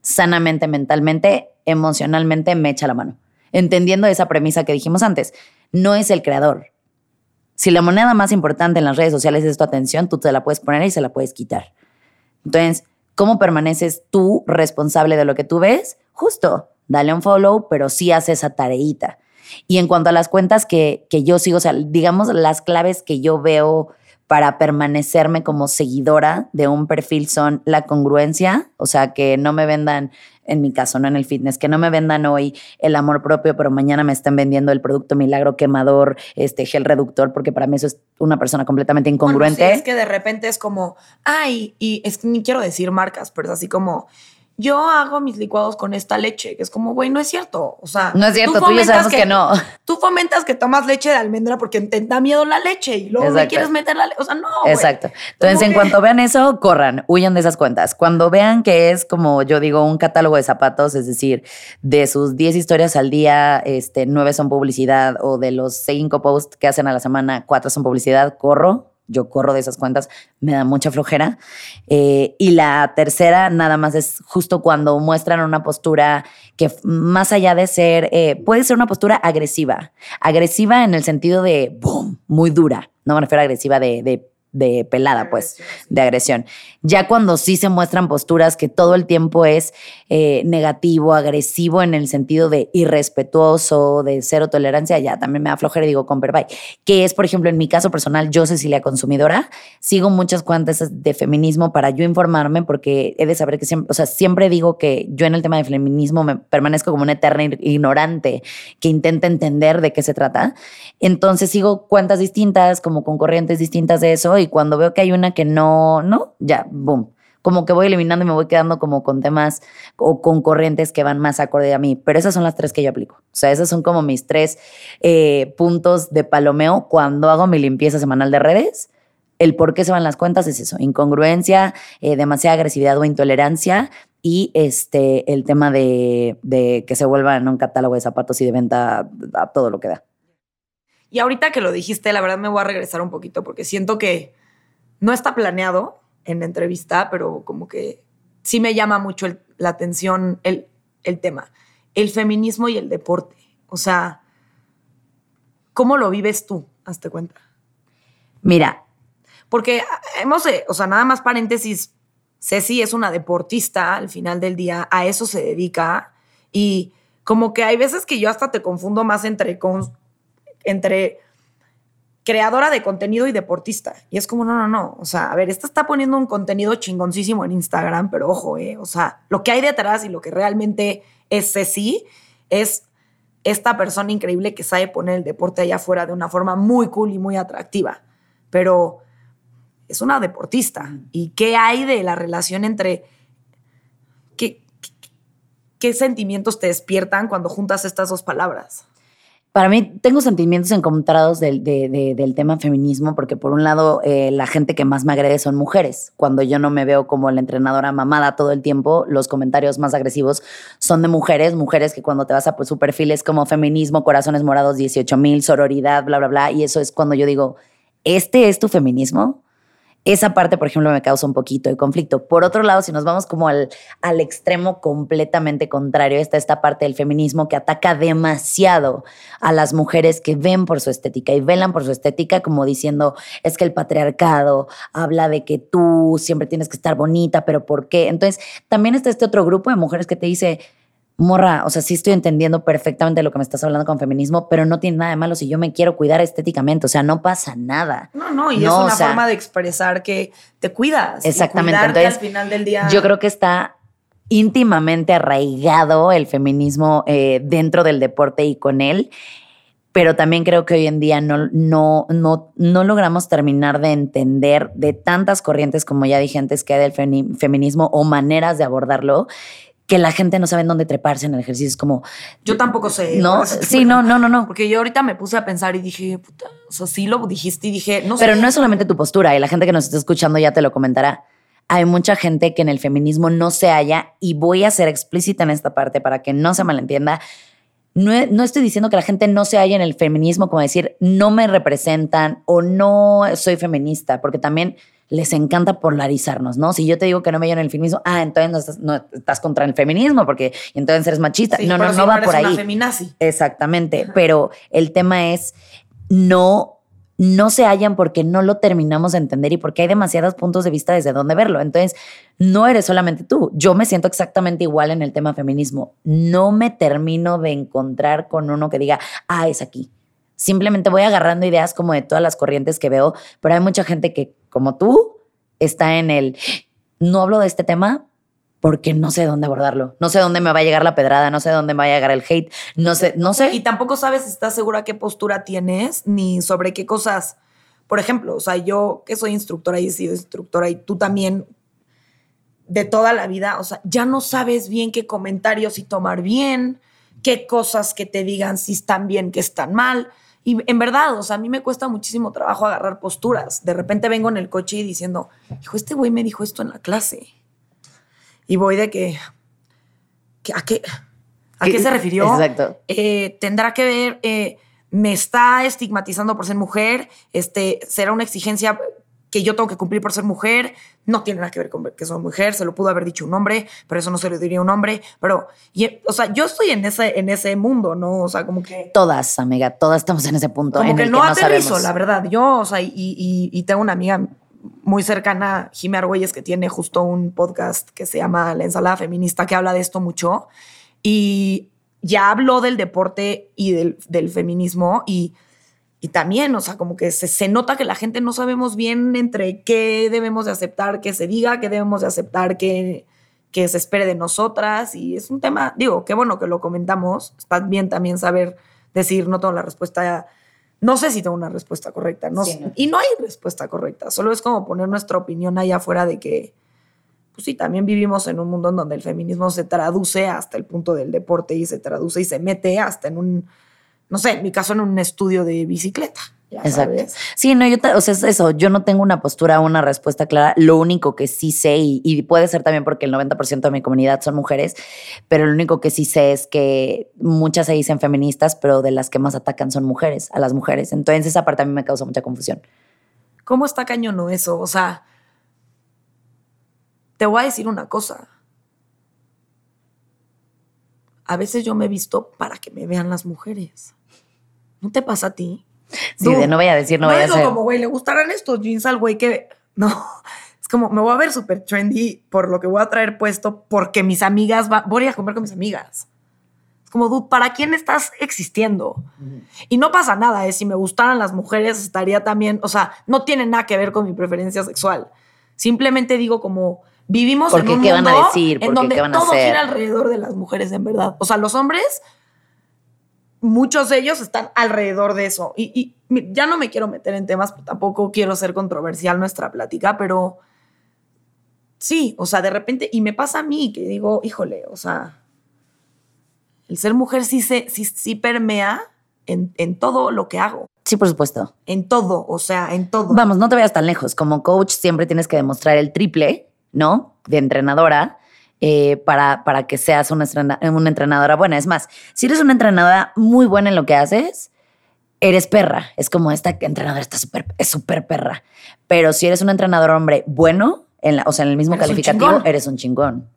sanamente, mentalmente, emocionalmente, me echa la mano. Entendiendo esa premisa que dijimos antes, no es el creador. Si la moneda más importante en las redes sociales es tu atención, tú te la puedes poner y se la puedes quitar. Entonces, ¿cómo permaneces tú responsable de lo que tú ves? Justo, dale un follow, pero sí haz esa tareita. Y en cuanto a las cuentas que, que yo sigo, o sea, digamos las claves que yo veo para permanecerme como seguidora de un perfil son la congruencia, o sea, que no me vendan, en mi caso, no en el fitness, que no me vendan hoy el amor propio, pero mañana me estén vendiendo el producto milagro quemador, este gel reductor, porque para mí eso es una persona completamente incongruente. es que de repente es como, ay, y es que ni quiero decir marcas, pero es así como, yo hago mis licuados con esta leche, que es como, güey, no es cierto. O sea, no es cierto, tú, ya sabemos que, no. Tú fomentas que tomas leche de almendra porque te da miedo la leche y luego me quieres meter la leche. O sea, no. Exacto. Entonces, en cuanto vean eso, corran, huyan de esas cuentas. Cuando vean que es como yo digo, un catálogo de zapatos, es decir, de sus 10 historias al día, este, 9 son publicidad o de los 5 posts que hacen a la semana, 4 son publicidad, corro, yo corro de esas cuentas, me da mucha flojera. Eh, y la tercera, nada más es justo cuando muestran una postura que más allá de ser, eh, puede ser una postura agresiva, agresiva en el sentido de, boom, muy dura. No me refiero a agresiva de, de de pelada, pues, de agresión. Ya cuando sí se muestran posturas que todo el tiempo es eh, negativo, agresivo en el sentido de irrespetuoso, de cero tolerancia, ya también me da flojera y digo, compre, bye. Que es, por ejemplo, en mi caso personal, yo, Cecilia Consumidora, sigo muchas cuentas de feminismo para yo informarme porque he de saber que siempre, o sea, siempre digo que yo en el tema de feminismo me permanezco como una eterna ignorante que intenta entender de qué se trata. Entonces sigo cuentas distintas, como con corrientes distintas de eso y cuando veo que hay una que no, no, ya, boom. Como que voy eliminando y me voy quedando como con temas o con corrientes que van más acorde a mí. Pero esas son las tres que yo aplico. O sea, esas son como mis tres eh, puntos de palomeo cuando hago mi limpieza semanal de redes. El por qué se van las cuentas es eso, incongruencia, eh, demasiada agresividad o intolerancia y este, el tema de, de que se vuelva en un catálogo de zapatos y de venta a todo lo que da. Y ahorita que lo dijiste, la verdad me voy a regresar un poquito porque siento que no está planeado en la entrevista, pero como que sí me llama mucho la atención el, el tema. El feminismo y el deporte. O sea, ¿cómo lo vives tú? Hazte cuenta. Mira, porque hemos, eh, o sea, nada más paréntesis, Ceci es una deportista al final del día, a eso se dedica y como que hay veces que yo hasta te confundo más entre, entre creadora de contenido y deportista. Y es como, no, no, no. O sea, a ver, esta está poniendo un contenido chingoncísimo en Instagram, pero ojo, eh. O sea, lo que hay detrás y lo que realmente es Ceci es esta persona increíble que sabe poner el deporte allá afuera de una forma muy cool y muy atractiva. Pero es una deportista. ¿Y qué hay de la relación entre qué, qué sentimientos te despiertan cuando juntas estas dos palabras? Para mí tengo sentimientos encontrados del, del tema feminismo, porque por un lado eh, la gente que más me agrede son mujeres. Cuando yo no me veo como la entrenadora mamada todo el tiempo, los comentarios más agresivos son de mujeres, mujeres que cuando te vas a pues, su perfil es como feminismo, corazones morados 18 mil, sororidad, bla, bla, bla. Y eso es cuando yo digo, ¿este es tu feminismo? Esa parte, por ejemplo, me causa un poquito de conflicto. Por otro lado, si nos vamos como al, al extremo completamente contrario, está esta parte del feminismo que ataca demasiado a las mujeres que ven por su estética y velan por su estética como diciendo, es que el patriarcado habla de que tú siempre tienes que estar bonita, pero ¿por qué? Entonces, también está este otro grupo de mujeres que te dice, morra, o sea, sí estoy entendiendo perfectamente lo que me estás hablando con feminismo, pero no tiene nada de malo si yo me quiero cuidar estéticamente, o sea, no pasa nada. No, no, y es una forma de expresar que te cuidas. Exactamente. Entonces, al final del día. Yo creo que está íntimamente arraigado el feminismo eh, dentro del deporte y con él. Pero también creo que hoy en día no, no, no, no logramos terminar de entender de tantas corrientes, como ya dije antes, que hay del feminismo o maneras de abordarlo, que la gente no sabe en dónde treparse en el ejercicio. Es como. Yo tampoco sé. No, sí, no, no, no, no. Porque yo ahorita me puse a pensar y dije, puta, o sea, sí lo dijiste y dije, no sé. Pero no es solamente tu postura y la gente que nos está escuchando ya te lo comentará. Hay mucha gente que en el feminismo no se halla y voy a ser explícita en esta parte para que no se malentienda. No, no, estoy diciendo que la gente no se halla en el feminismo como decir no me representan o no soy feminista, porque también les encanta polarizarnos, ¿no? Si yo te digo que no me en el feminismo, ah, entonces no estás, contra el feminismo porque entonces eres machista. no, no, no va por ahí. feminazi. Exactamente, pero el tema es no no se hallan porque no lo terminamos de entender y porque hay demasiados puntos de vista desde dónde verlo. Entonces, no eres solamente tú. Yo me siento exactamente igual en el tema feminismo. No me termino de encontrar con uno que diga, ah, es aquí. Simplemente voy agarrando ideas como de todas las corrientes que veo, pero hay mucha gente que, como tú, está en el, no hablo de este tema porque no sé dónde abordarlo. No sé dónde me va a llegar la pedrada, no sé dónde me va a llegar el hate, no sé, no sé. Y tampoco sabes si estás segura qué postura tienes ni sobre qué cosas. Por ejemplo, o sea, yo que soy instructora y he sido instructora y tú también de toda la vida, o sea, ya no sabes bien qué comentarios y tomar bien, qué cosas que te digan si están bien, que están mal. Y en verdad, o sea, a mí me cuesta muchísimo trabajo agarrar posturas. De repente vengo en el coche y diciendo, hijo, este güey me dijo esto en la clase. Y voy de que, ¿a qué, a qué se refirió? Exacto. Eh, tendrá que ver, eh, me está estigmatizando por ser mujer, este, será una exigencia que yo tengo que cumplir por ser mujer, no tiene nada que ver con que soy mujer, se lo pudo haber dicho un hombre, pero eso no se lo diría un hombre, pero, o sea, yo estoy en ese, en ese mundo, ¿no? O sea, como que... Todas, amiga, todas estamos en ese punto. Como en que el no que aterrizo, la verdad. Yo, o sea, y, y, tengo una amiga muy cercana, Jimmy Argüelles, que tiene justo un podcast que se llama La Ensalada Feminista, que habla de esto mucho, y ya habló del deporte y del, del feminismo, y y también, o sea, como que se, nota que la gente no sabemos bien entre qué debemos de aceptar que se diga, qué debemos de aceptar que, que se espere de nosotras. Y es un tema, digo, qué bueno que lo comentamos. Está bien también saber decir, no tengo la respuesta, no sé si tengo una respuesta correcta. No, Y no hay respuesta correcta, solo es como poner nuestra opinión allá afuera de que, pues sí, también vivimos en un mundo en donde el feminismo se traduce hasta el punto del deporte y se traduce y se mete hasta en un no sé, en mi caso en un estudio de bicicleta. Exacto. Sí, no, yo, o sea, eso, yo no tengo una postura, una respuesta clara. Lo único que sí sé, y, puede ser también porque el 90% de mi comunidad son mujeres, pero lo único que sí sé es que muchas se dicen feministas, pero de las que más atacan son mujeres, a las mujeres. Entonces esa parte a mí me causa mucha confusión. ¿Cómo está cañón eso? O sea, te voy a decir una cosa. A veces yo me he visto para que me vean las mujeres. ¿No te pasa a ti? Sí, de no voy a decir, no, voy a hacer. como, güey, le gustarán estos jeans al güey que. No. Es como, me voy a ver súper trendy por lo que voy a traer puesto porque mis amigas va, voy a comer con mis amigas. Es como, dude, ¿para quién estás existiendo? Y no pasa nada, ¿eh? Si me gustaran las mujeres, estaría también. O sea, no tiene nada que ver con mi preferencia sexual. Simplemente digo, como, vivimos Porque, en un ¿qué van a mundo decir? en donde ¿qué van a todo hacer? gira alrededor de las mujeres, en verdad. O sea, los hombres muchos de ellos están alrededor de eso. Y, y ya no me quiero meter en temas, pues, tampoco quiero ser controversial nuestra plática, pero sí, o sea, de repente, y me pasa a mí que digo, híjole, o sea, el ser mujer sí, se, sí, sí permea en, en todo lo que hago, Sí, por supuesto. en todo, o sea, en todo. Vamos, no te vayas tan lejos. Como coach siempre tienes que demostrar el triple, ¿no? De entrenadora eh, para, para que seas una, entrenadora buena. Es más, si eres una entrenadora muy buena en lo que haces, eres perra. Es como esta entrenadora está súper, es súper perra. Pero si eres un entrenador hombre bueno, en la- o sea, en el mismo Eres calificativo, eres un chingón.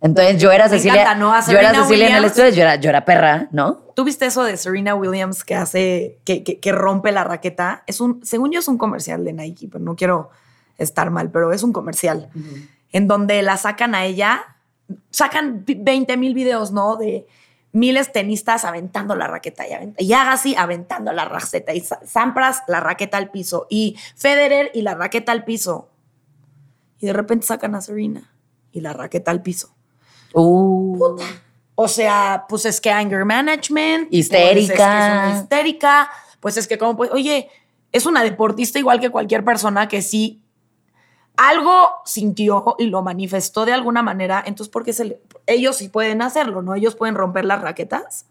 Entonces yo era Me Cecilia, encanta, ¿no? Yo era Cecilia en el estudio, yo era, yo era perra, ¿no? ¿Tú viste eso de Serena Williams que hace, que, que- que rompe la raqueta? Es un, según yo es un comercial de Nike, pero no quiero estar mal, pero es un comercial en donde la sacan a ella, sacan 20 mil videos, ¿no? De miles tenistas aventando la raqueta y, avent- y Agassi aventando la raqueta y Sa- Sampras la raqueta al piso y Federer y la raqueta al piso. Y de repente sacan a Serena y la raqueta al piso. Uh, O sea, pues es que anger management. Histérica. Pues es que es una histérica. Pues es que como, pues, oye, es una deportista igual que cualquier persona que sí algo sintió y lo manifestó de alguna manera. Entonces, ¿por qué se le- ellos sí pueden hacerlo, no? Ellos pueden romper las raquetas.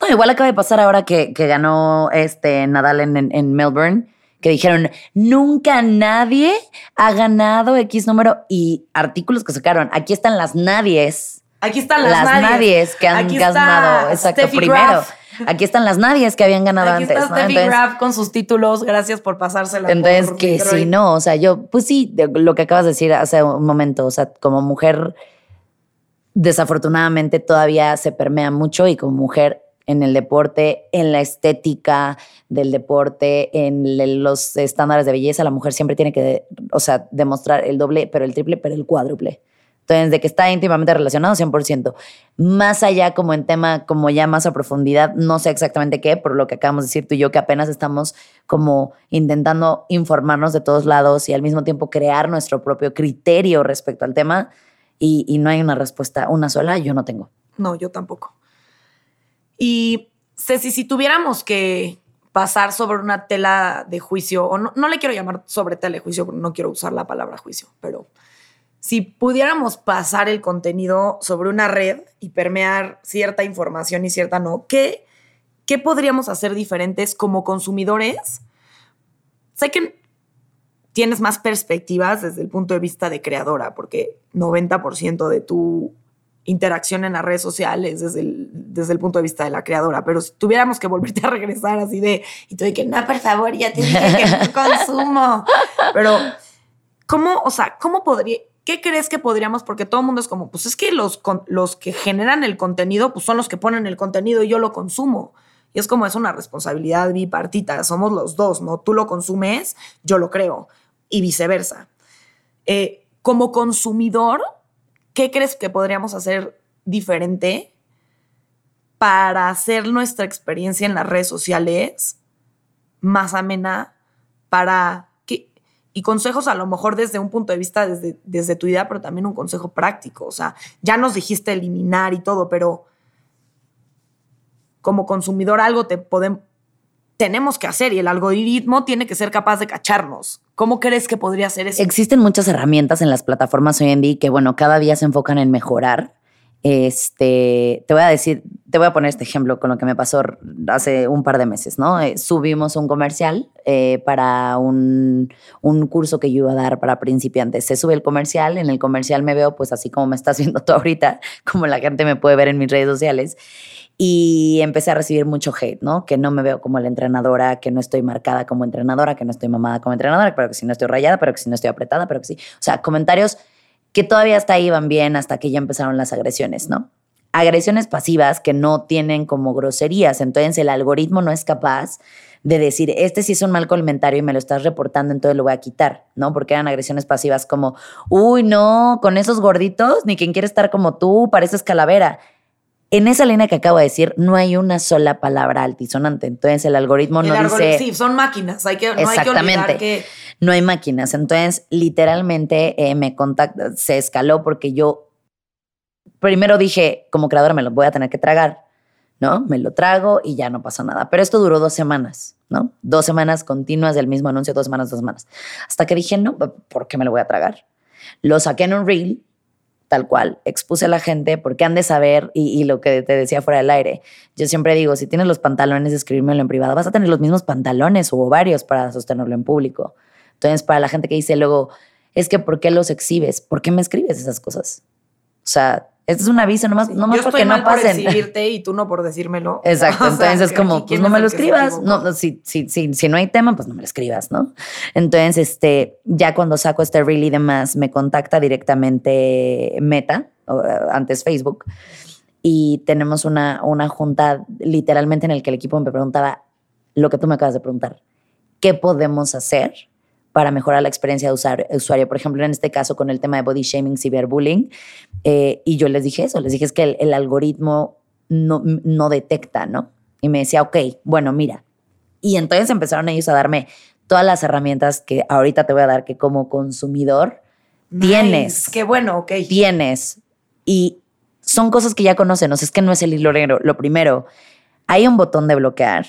No, igual acaba de pasar ahora que, que ganó este Nadal en, en- en Melbourne, que dijeron, nunca nadie ha ganado X número y artículos que sacaron. Aquí están las nadies. Aquí están las, Las, nadies. nadies que han Aquí ganado. Exacto, Steffi primero. Graf. Aquí están las nadies que habían ganado Aquí antes. está ¿no? Entonces, con sus títulos. Gracias por pasársela. entonces por que si no, o sea, yo, pues sí, de lo que acabas de decir hace un momento, o sea, como mujer, desafortunadamente todavía se permea mucho y como mujer en el deporte, en la estética del deporte, en los estándares de belleza, la mujer siempre tiene que, o sea, demostrar el doble, pero el triple, pero el cuádruple. Entonces, de que está íntimamente relacionado, 100%. Más allá, como en tema, como ya más a profundidad, no sé exactamente qué, por lo que acabamos de decir tú y yo, que apenas estamos como intentando informarnos de todos lados y al mismo tiempo crear nuestro propio criterio respecto al tema y, no hay una respuesta, una sola, yo no tengo. No, yo tampoco. Y Ceci, si tuviéramos que pasar sobre una tela de juicio, o no, no le quiero llamar sobre tela de juicio no quiero usar la palabra juicio, pero si pudiéramos pasar el contenido sobre una red y permear cierta información y cierta no, ¿qué, qué podríamos hacer diferentes como consumidores? Sé que tienes más perspectivas desde el punto de vista de creadora, porque 90% de tu interacción en las redes sociales desde el, desde el punto de vista de la creadora, pero si tuviéramos que volverte a regresar así de, y tú de que, no, por favor, ya te dije que no consumo, pero ¿cómo, o sea, cómo podría, qué crees que podríamos, porque todo el mundo es como, pues es que los, los que generan el contenido, pues son los que ponen el contenido y yo lo consumo. Y es como es una responsabilidad bipartita, somos los dos, ¿no? Tú lo consumes, yo lo creo, y viceversa. Eh, como consumidor, ¿qué crees que podríamos hacer diferente para hacer nuestra experiencia en las redes sociales más amena para y consejos a lo mejor desde un punto de vista desde, desde tu idea, pero también un consejo práctico. O sea, ya nos dijiste eliminar y todo, pero como consumidor algo te podemos tenemos que hacer y el algoritmo tiene que ser capaz de cacharnos. ¿Cómo crees que podría ser eso? Existen muchas herramientas en las plataformas hoy en día que, bueno, cada día se enfocan en mejorar. Este, te voy a decir, te voy a poner este ejemplo con lo que me pasó hace un par de meses, ¿no? Eh, subimos un comercial eh, para un, un curso que yo iba a dar para principiantes. Se sube el comercial, en el comercial me veo pues así como me estás viendo tú ahorita, como la gente me puede ver en mis redes sociales. Y empecé a recibir mucho hate, ¿no? Que no me veo como la entrenadora, que no estoy marcada como entrenadora, que no estoy mamada como entrenadora, pero que si no estoy rayada, pero que si no estoy apretada, pero que sí. O sea, comentarios que todavía hasta ahí iban bien hasta que ya empezaron las agresiones, ¿no? agresiones pasivas que no tienen como groserías. Entonces el algoritmo no es capaz de decir, este sí es un mal comentario y me lo estás reportando, entonces lo voy a quitar, ¿no? Porque eran agresiones pasivas como, uy, no, con esos gorditos, ni quien quiere estar como tú, pareces calavera. En esa línea que acabo de decir, no hay una sola palabra altisonante. Entonces el algoritmo no dice. Sí, son máquinas. Hay que, no Exactamente. Hay que, No hay máquinas. Entonces, literalmente eh, me contacta, se escaló porque yo primero dije, como creadora, me lo voy a tener que tragar. ¿no? Me lo trago y ya no pasa nada. Pero esto duró dos semanas, ¿no? Dos semanas continuas del mismo anuncio, dos semanas, dos semanas. Hasta que dije, no, ¿por qué me lo voy a tragar? Lo saqué en un reel, tal cual, expuse a la gente porque han de saber, y, lo que te decía fuera del aire, yo siempre digo, si tienes los pantalones, escribírmelo en privado, vas a tener los mismos pantalones o varios para sostenerlo en público. Entonces, para la gente que dice luego, es que ¿por qué los exhibes? ¿Por qué me escribes esas cosas? O sea, este es un aviso, nomás, nomás porque no pasen. Por escribirte y tú no por decírmelo. Exacto. Entonces es como, pues no me lo escribas. No, si, si, si, si, no hay tema, pues no me lo escribas, ¿no? Entonces, este, ya cuando saco este reel y demás, me contacta directamente Meta, antes Facebook, y tenemos una, una junta literalmente en el que el equipo me preguntaba lo que tú me acabas de preguntar. ¿Qué podemos hacer para mejorar la experiencia de usuario. Por ejemplo, en este caso con el tema de body shaming, ciberbullying, eh, y yo les dije eso, les dije es que el, algoritmo no, no detecta, ¿no? Y me decía, ok, bueno, mira. Y entonces empezaron ellos a darme todas las herramientas que ahorita te voy a dar que como consumidor tienes. Qué bueno, ok. Tienes. Y son cosas que ya conocen, o sea, es que no es el hilo negro. Lo primero, hay un botón de bloquear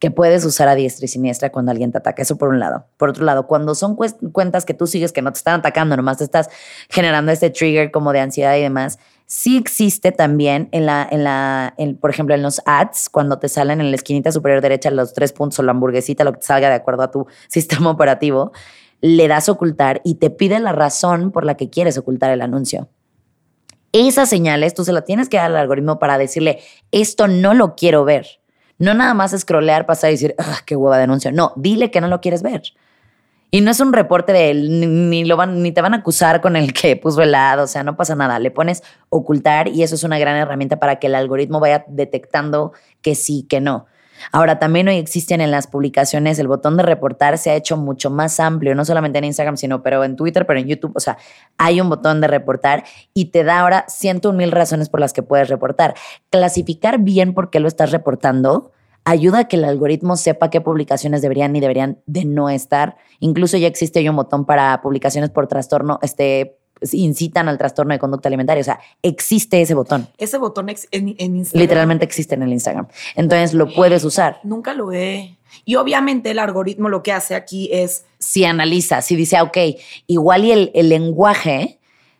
que puedes usar a diestra y siniestra cuando alguien te ataca. Eso por un lado. Por otro lado, cuando son cuentas que tú sigues que no te están atacando, nomás te estás generando este trigger como de ansiedad y demás, sí existe también en la, en la, por ejemplo, en los ads, cuando te salen en la esquinita superior derecha los tres puntos o la hamburguesita, lo que te salga de acuerdo a tu sistema operativo, le das ocultar y te pide la razón por la que quieres ocultar el anuncio. Esas señales tú se las tienes que dar al algoritmo para decirle, esto no lo quiero ver no nada más scrollear, pasar y decir, ah, qué hueva de anuncio. No, dile que no lo quieres ver. Y no es un reporte de él, ni, lo van, ni te van a acusar con el que puso el lado, o sea, no pasa nada. Le pones ocultar y eso es una gran herramienta para que el algoritmo vaya detectando que sí, que no. Ahora, también hoy existen en las publicaciones el botón de reportar se ha hecho mucho más amplio, no solamente en Instagram, sino pero en Twitter, pero en YouTube. O sea, hay un botón de reportar y te da ahora ciento mil razones por las que puedes reportar. Clasificar bien por qué lo estás reportando ayuda a que el algoritmo sepa qué publicaciones deberían y deberían de no estar. Incluso ya existe un botón para publicaciones por trastorno, este, incitan al trastorno de conducta alimentaria. O sea, existe ese botón. Ese botón en, Instagram. Literalmente existe en el Instagram. Entonces lo puedes usar. Nunca lo he. Y obviamente el algoritmo lo que hace aquí es. Si analiza, si dice, ah, ok, igual y el, lenguaje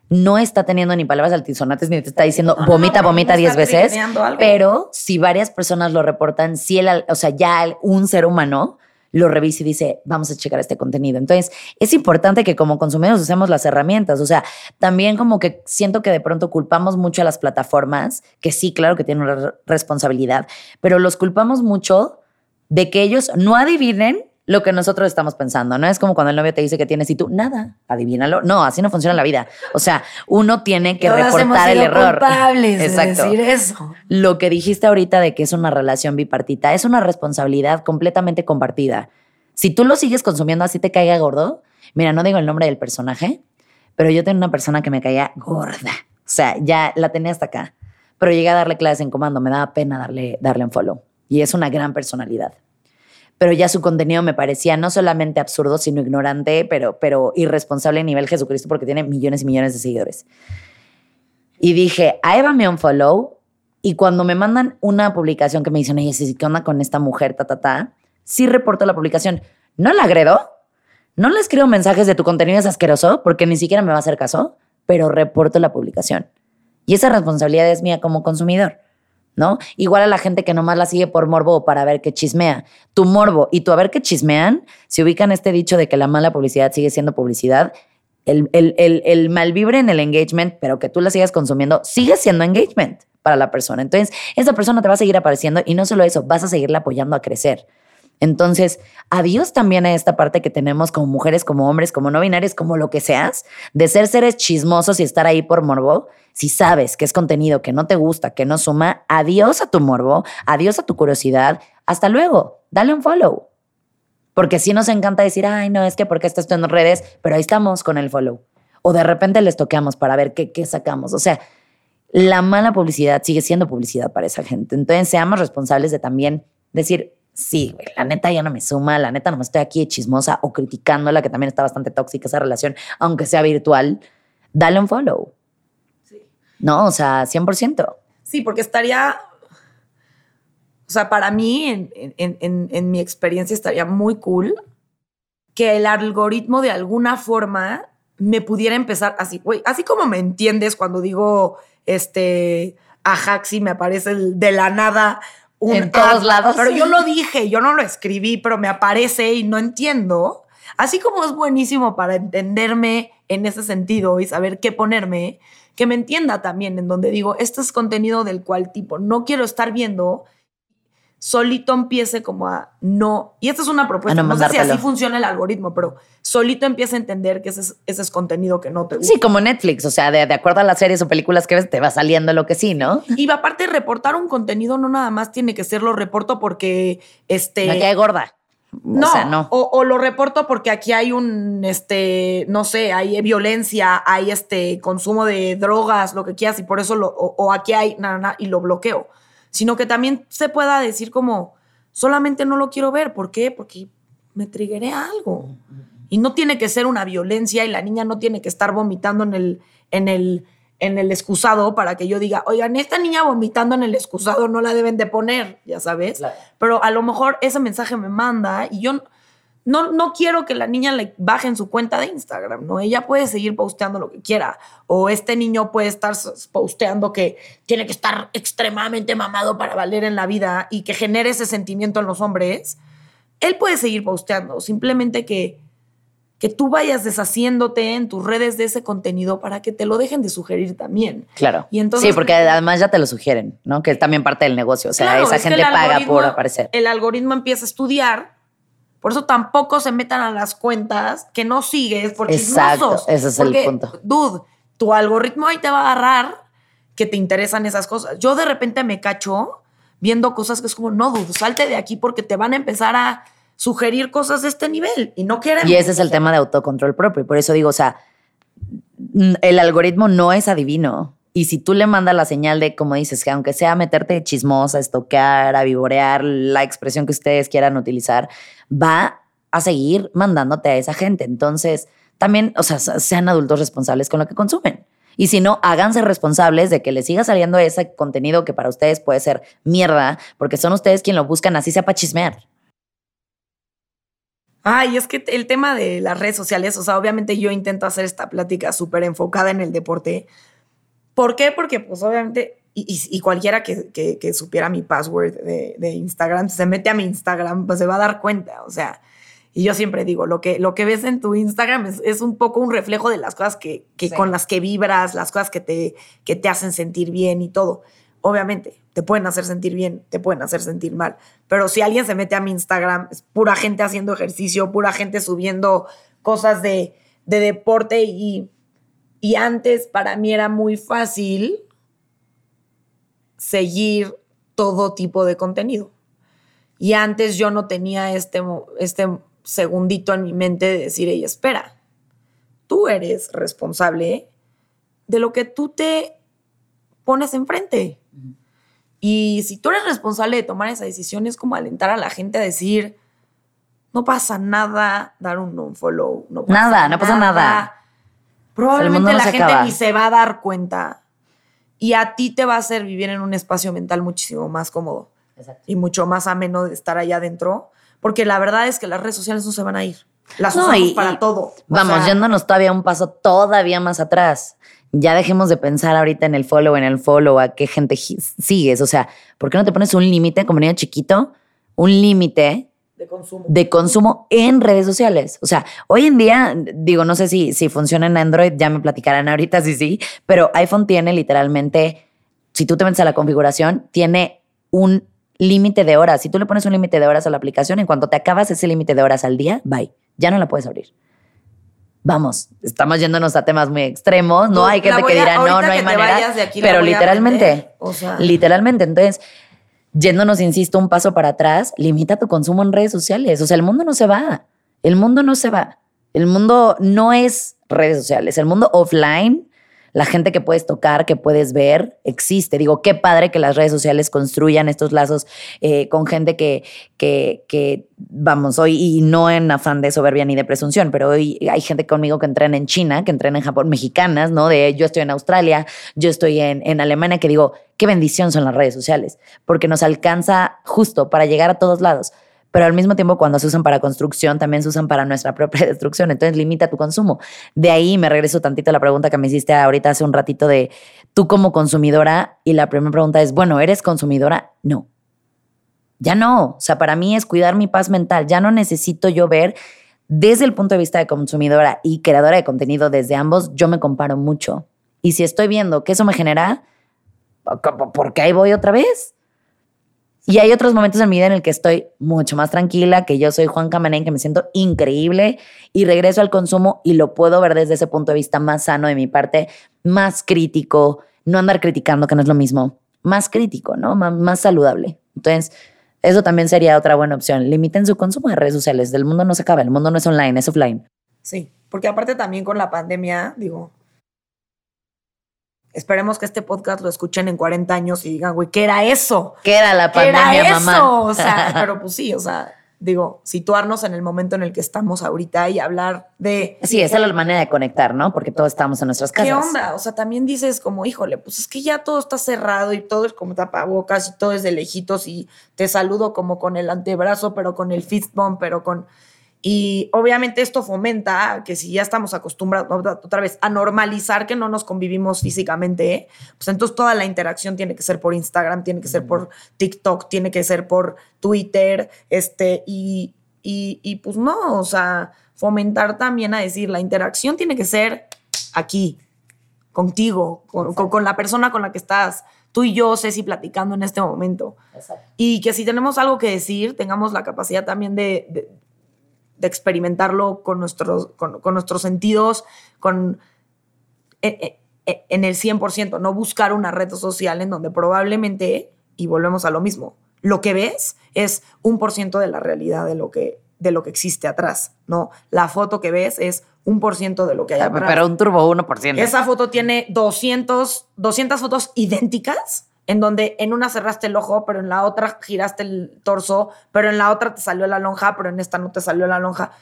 no está teniendo ni palabras altisonantes ni te está diciendo vomita, vomita 10 veces. Pero si varias personas lo reportan, si el, o sea, ya un ser humano lo revisa y dice, vamos a checar este contenido. Entonces, es importante que como consumidores usemos las herramientas. O sea, también como que siento que de pronto culpamos mucho a las plataformas, que sí, claro que tienen una responsabilidad, pero los culpamos mucho de que ellos no adivinen lo que nosotros estamos pensando. No es como cuando el novio te dice que tienes y tú, nada, adivínalo. No, así no funciona la vida. O sea, uno tiene que reportar el error. Exacto. decir eso. Lo que dijiste ahorita de que es una relación bipartita es una responsabilidad completamente compartida. Si tú lo sigues consumiendo así te caiga gordo, mira, no digo el nombre del personaje, pero yo tengo una persona que me caía gorda. O sea, ya la tenía hasta acá. Pero llegué a darle clases en comando, me daba pena darle, darle un follow. Y es una gran personalidad pero ya su contenido me parecía no solamente absurdo, sino ignorante, pero, pero irresponsable a nivel Jesucristo porque tiene millones y millones de seguidores. Y dije, a Eva me unfollow y cuando me mandan una publicación que me dicen, oye, ¿qué onda con esta mujer, ta? Sí reporto la publicación. No la agredo, no le escribo mensajes de tu contenido es asqueroso porque ni siquiera me va a hacer caso, pero reporto la publicación. Y esa responsabilidad es mía como consumidor. ¿No? Igual a la gente que nomás la sigue por morbo o para ver qué chismea. Tu morbo y tu a ver qué chismean, si ubican este dicho de que la mala publicidad sigue siendo publicidad, el, el, el, el malvibre en el engagement, pero que tú la sigas consumiendo, sigue siendo engagement para la persona. Entonces, esa persona te va a seguir apareciendo y no solo eso, vas a seguirla apoyando a crecer. Entonces, adiós también a esta parte que tenemos como mujeres, como hombres, como no binarios, como lo que seas, de ser seres chismosos y estar ahí por morbo. Si sabes que es contenido que no te gusta, que no suma, adiós a tu morbo, adiós a tu curiosidad. Hasta luego, dale un follow. Porque sí nos encanta decir, ay, no, es que porque estás en redes, pero ahí estamos con el follow. O de repente les toqueamos para ver qué, qué sacamos. O sea, la mala publicidad sigue siendo publicidad para esa gente. Entonces, seamos responsables de también decir, sí, la neta ya no me suma, la neta no me estoy aquí chismosa o criticándola, que también está bastante tóxica esa relación, aunque sea virtual, dale un follow. Sí. No, o sea, 100%. Sí, porque estaría, o sea, para mí, en, en mi experiencia, estaría muy cool que el algoritmo de alguna forma me pudiera empezar así, güey, así como me entiendes cuando digo, este, a Haxi me aparece de la nada un en todos lados. Pero yo lo dije, yo no lo escribí, pero me aparece y no entiendo. Así como es buenísimo para entenderme en ese sentido y saber qué ponerme, que me entienda también en donde digo, este es contenido del cual tipo no quiero estar viendo solito empiece como a no, y esta es una propuesta, no, sé si así funciona el algoritmo, pero solito empieza a entender que ese es, ese es contenido que no te gusta. Sí, como Netflix, o sea, de, de, acuerdo a las series o películas que ves, te va saliendo lo que sí, ¿no? Y aparte, reportar un contenido no nada más tiene que ser lo reporto porque, este... No, hay gorda. No, o, sea, no. O, lo reporto porque aquí hay un, este, no sé, hay violencia, hay este consumo de drogas, lo que quieras, y por eso lo, o, aquí hay, nada, nada, y lo bloqueo sino que también se pueda decir como, solamente no lo quiero ver. ¿Por qué? Porque me trigueré algo. Y no tiene que ser una violencia y la niña no tiene que estar vomitando en el, en el, en el excusado para que yo diga, oigan, esta niña vomitando en el excusado no la deben de poner, ya sabes. Pero a lo mejor ese mensaje me manda y yo no, no quiero que la niña le baje en su cuenta de Instagram, ¿no? Ella puede seguir posteando lo que quiera. O este niño puede estar posteando que tiene que estar extremadamente mamado para valer en la vida y que genere ese sentimiento en los hombres. Él puede seguir posteando, simplemente que, que tú vayas deshaciéndote en tus redes de ese contenido para que te lo dejen de sugerir también. Claro. Y entonces, sí, porque además ya te lo sugieren, ¿no? Que es también parte del negocio. O sea, esa gente paga por aparecer. El algoritmo empieza a estudiar por eso tampoco se metan a las cuentas que no sigues por Exacto, ese es el punto. Dude, tu algoritmo ahí te va a agarrar que te interesan esas cosas. Yo de repente me cacho viendo cosas que es como, no, dude, salte de aquí porque te van a empezar a sugerir cosas de este nivel y no queremos. Y ese es el tema de autocontrol propio. Por eso digo, o sea, el algoritmo no es adivino. Y si tú le mandas la señal de, como dices, que aunque sea meterte chismosa, estoquear, a vivorear, la expresión que ustedes quieran utilizar, va a seguir mandándote a esa gente. Entonces, también, o sea, sean adultos responsables con lo que consumen. Y si no, háganse responsables de que les siga saliendo ese contenido que para ustedes puede ser mierda, porque son ustedes quienes lo buscan, así sea para chismear. Ay, es que el tema de las redes sociales, o sea, obviamente yo intento hacer esta plática súper enfocada en el deporte, ¿Por qué? Porque pues obviamente, y, cualquiera que, supiera mi password de, Instagram, se mete a mi Instagram, pues se va a dar cuenta, o sea, y yo siempre digo, lo que, lo que ves en tu Instagram es, un poco un reflejo de las cosas que, con las que vibras, las cosas que te, que te hacen sentir bien y todo. Obviamente, te pueden hacer sentir bien, te pueden hacer sentir mal. Pero si alguien se mete a mi Instagram, es pura gente haciendo ejercicio, pura gente subiendo cosas de, de deporte y y antes para mí era muy fácil seguir todo tipo de contenido. Y antes yo no tenía este, este segundito en mi mente de decir, ella espera, tú eres responsable de lo que tú te pones enfrente. Y si tú eres responsable de tomar esa decisión, es como alentar a la gente a decir, no pasa nada, dar un unfollow, no pasa nada. No pasa nada Probablemente la gente ni se va a dar cuenta. Y a ti te va a hacer vivir en un espacio mental muchísimo más cómodo. Y mucho más ameno de estar allá adentro. Porque la verdad es que las redes sociales no se van a ir. Las usamos para todo. vamos, yéndonos todavía un paso todavía más atrás. Ya dejemos de pensar ahorita en el follow, en el follow, a qué gente sigues. O sea, ¿por qué no te pones un límite como niño chiquito? Un límite de consumo. de consumo en redes sociales. O sea, hoy en día, digo, no sé si, si funciona en Android, ya me platicarán ahorita si sí, pero iPhone tiene literalmente, si tú te metes a la configuración, tiene un límite de horas. Si tú le pones un límite de horas a la aplicación, en cuanto te acabas ese límite de horas al día, bye. Ya no la puedes abrir. Vamos, estamos yéndonos a temas muy extremos, ¿no? Hay gente que a- dirá, no, no hay manera. pero literalmente, aprender. O sea. literalmente. Entonces, yéndonos, insisto, un paso para atrás, limita tu consumo en redes sociales. O sea, el mundo no se va. El mundo no se va. El mundo no es redes sociales. El mundo offline, la gente que puedes tocar, que puedes ver, existe. Digo, qué padre que las redes sociales construyan estos lazos eh, con gente que, que, que, vamos, hoy, y no en afán de soberbia ni de presunción, pero hoy hay gente conmigo que entrena en China, que entrena en Japón, mexicanas, ¿no? De yo estoy en Australia, yo estoy en, en Alemania, que digo, qué bendición son las redes sociales, porque nos alcanza justo para llegar a todos lados. Pero al mismo tiempo, cuando se usan para construcción, también se usan para nuestra propia destrucción. Entonces, limita tu consumo. De ahí me regreso tantito a la pregunta que me hiciste ahorita hace un ratito de tú como consumidora. Y la primera pregunta es, bueno, ¿eres consumidora? No. Ya no. O sea, para mí es cuidar mi paz mental. Ya no necesito yo ver desde el punto de vista de consumidora y creadora de contenido desde ambos, yo me comparo mucho. Y si estoy viendo que eso me genera, ¿por qué ahí voy otra vez? Y hay otros momentos en mi vida en el que estoy mucho más tranquila, que yo soy Juan Camanén, que me siento increíble y regreso al consumo y lo puedo ver desde ese punto de vista más sano de mi parte, más crítico, no andar criticando, que no es lo mismo, más crítico, ¿no? Más saludable. Entonces, eso también sería otra buena opción. Limiten su consumo de redes sociales. Del mundo no se acaba, el mundo no es online, es offline. Sí, porque aparte también con la pandemia, digo, esperemos que este podcast lo escuchen en 40 años y digan, güey, ¿qué era eso? ¿Qué era la ¿Qué pandemia, era mamá? eso? O sea, pero pues sí, o sea, digo, situarnos en el momento en el que estamos ahorita y hablar de... Sí, esa es la manera de conectar, ¿no? Porque todos estamos en nuestras casas. ¿Qué onda? O sea, también dices como, híjole, pues es que ya todo está cerrado y todo es como tapabocas y todo es de lejitos y te saludo como con el antebrazo, pero con el fist bump, pero con... Y obviamente esto fomenta que si ya estamos acostumbrados otra vez a normalizar que no nos convivimos físicamente, pues entonces toda la interacción tiene que ser por Instagram, tiene que ser por TikTok, tiene que ser por Twitter, este, y, y, y pues no, o sea, fomentar también a decir, la interacción tiene que ser aquí, contigo, con, con, con la persona con la que estás, tú y yo, Ceci, platicando en este momento. Exacto. Y que si tenemos algo que decir, tengamos la capacidad también de, de, de experimentarlo con nuestros, con, con nuestros sentidos, con, en, en el 100%, no buscar una red social en donde probablemente, y volvemos a lo mismo, lo que ves es un por ciento de la realidad de lo que de lo que existe atrás, ¿no? La foto que ves es un por ciento de lo que hay atrás. Pero un turbo 1%. Esa foto tiene 200, 200 fotos idénticas, en donde en una cerraste el ojo, pero en la otra giraste el torso, pero en la otra te salió la lonja, pero en esta no te salió la lonja.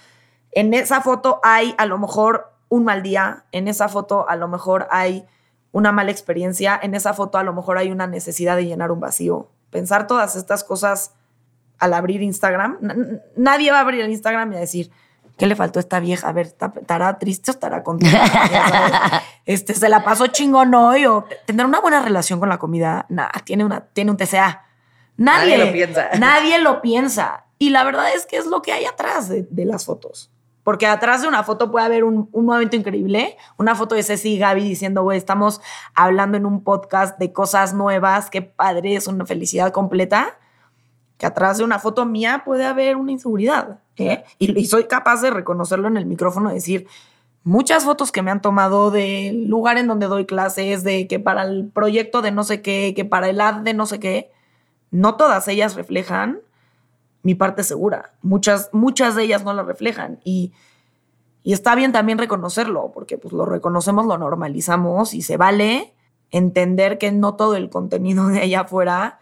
En esa foto hay a lo mejor un mal día, en esa foto a lo mejor hay una mala experiencia, en esa foto a lo mejor hay una necesidad de llenar un vacío. Pensar todas estas cosas al abrir Instagram, nadie va a abrir el Instagram y a decir, ¿qué le faltó a esta vieja? A ver, ¿estará triste o estará contenta? este, ¿Se la pasó chingón hoy? ¿O tener una buena relación con la comida? Nada, tiene, una, tiene un TCA. Nadie, Nadie lo piensa. Nadie lo piensa. Y la verdad es que es lo que hay atrás de, de las fotos. Porque atrás de una foto puede haber un, un, momento increíble, una foto de Ceci y Gaby diciendo, güey, estamos hablando en un podcast de cosas nuevas, qué padre, es una felicidad completa que atrás de una foto mía puede haber una inseguridad. ¿Eh? Y, soy capaz de reconocerlo en el micrófono, decir, muchas fotos que me han tomado del lugar en donde doy clases, de que para el proyecto de no sé qué, que para el ad de no sé qué, no todas ellas reflejan mi parte segura. Muchas, muchas de ellas no la reflejan. Y, y está bien también reconocerlo, porque pues lo reconocemos, lo normalizamos y se vale entender que no todo el contenido de allá afuera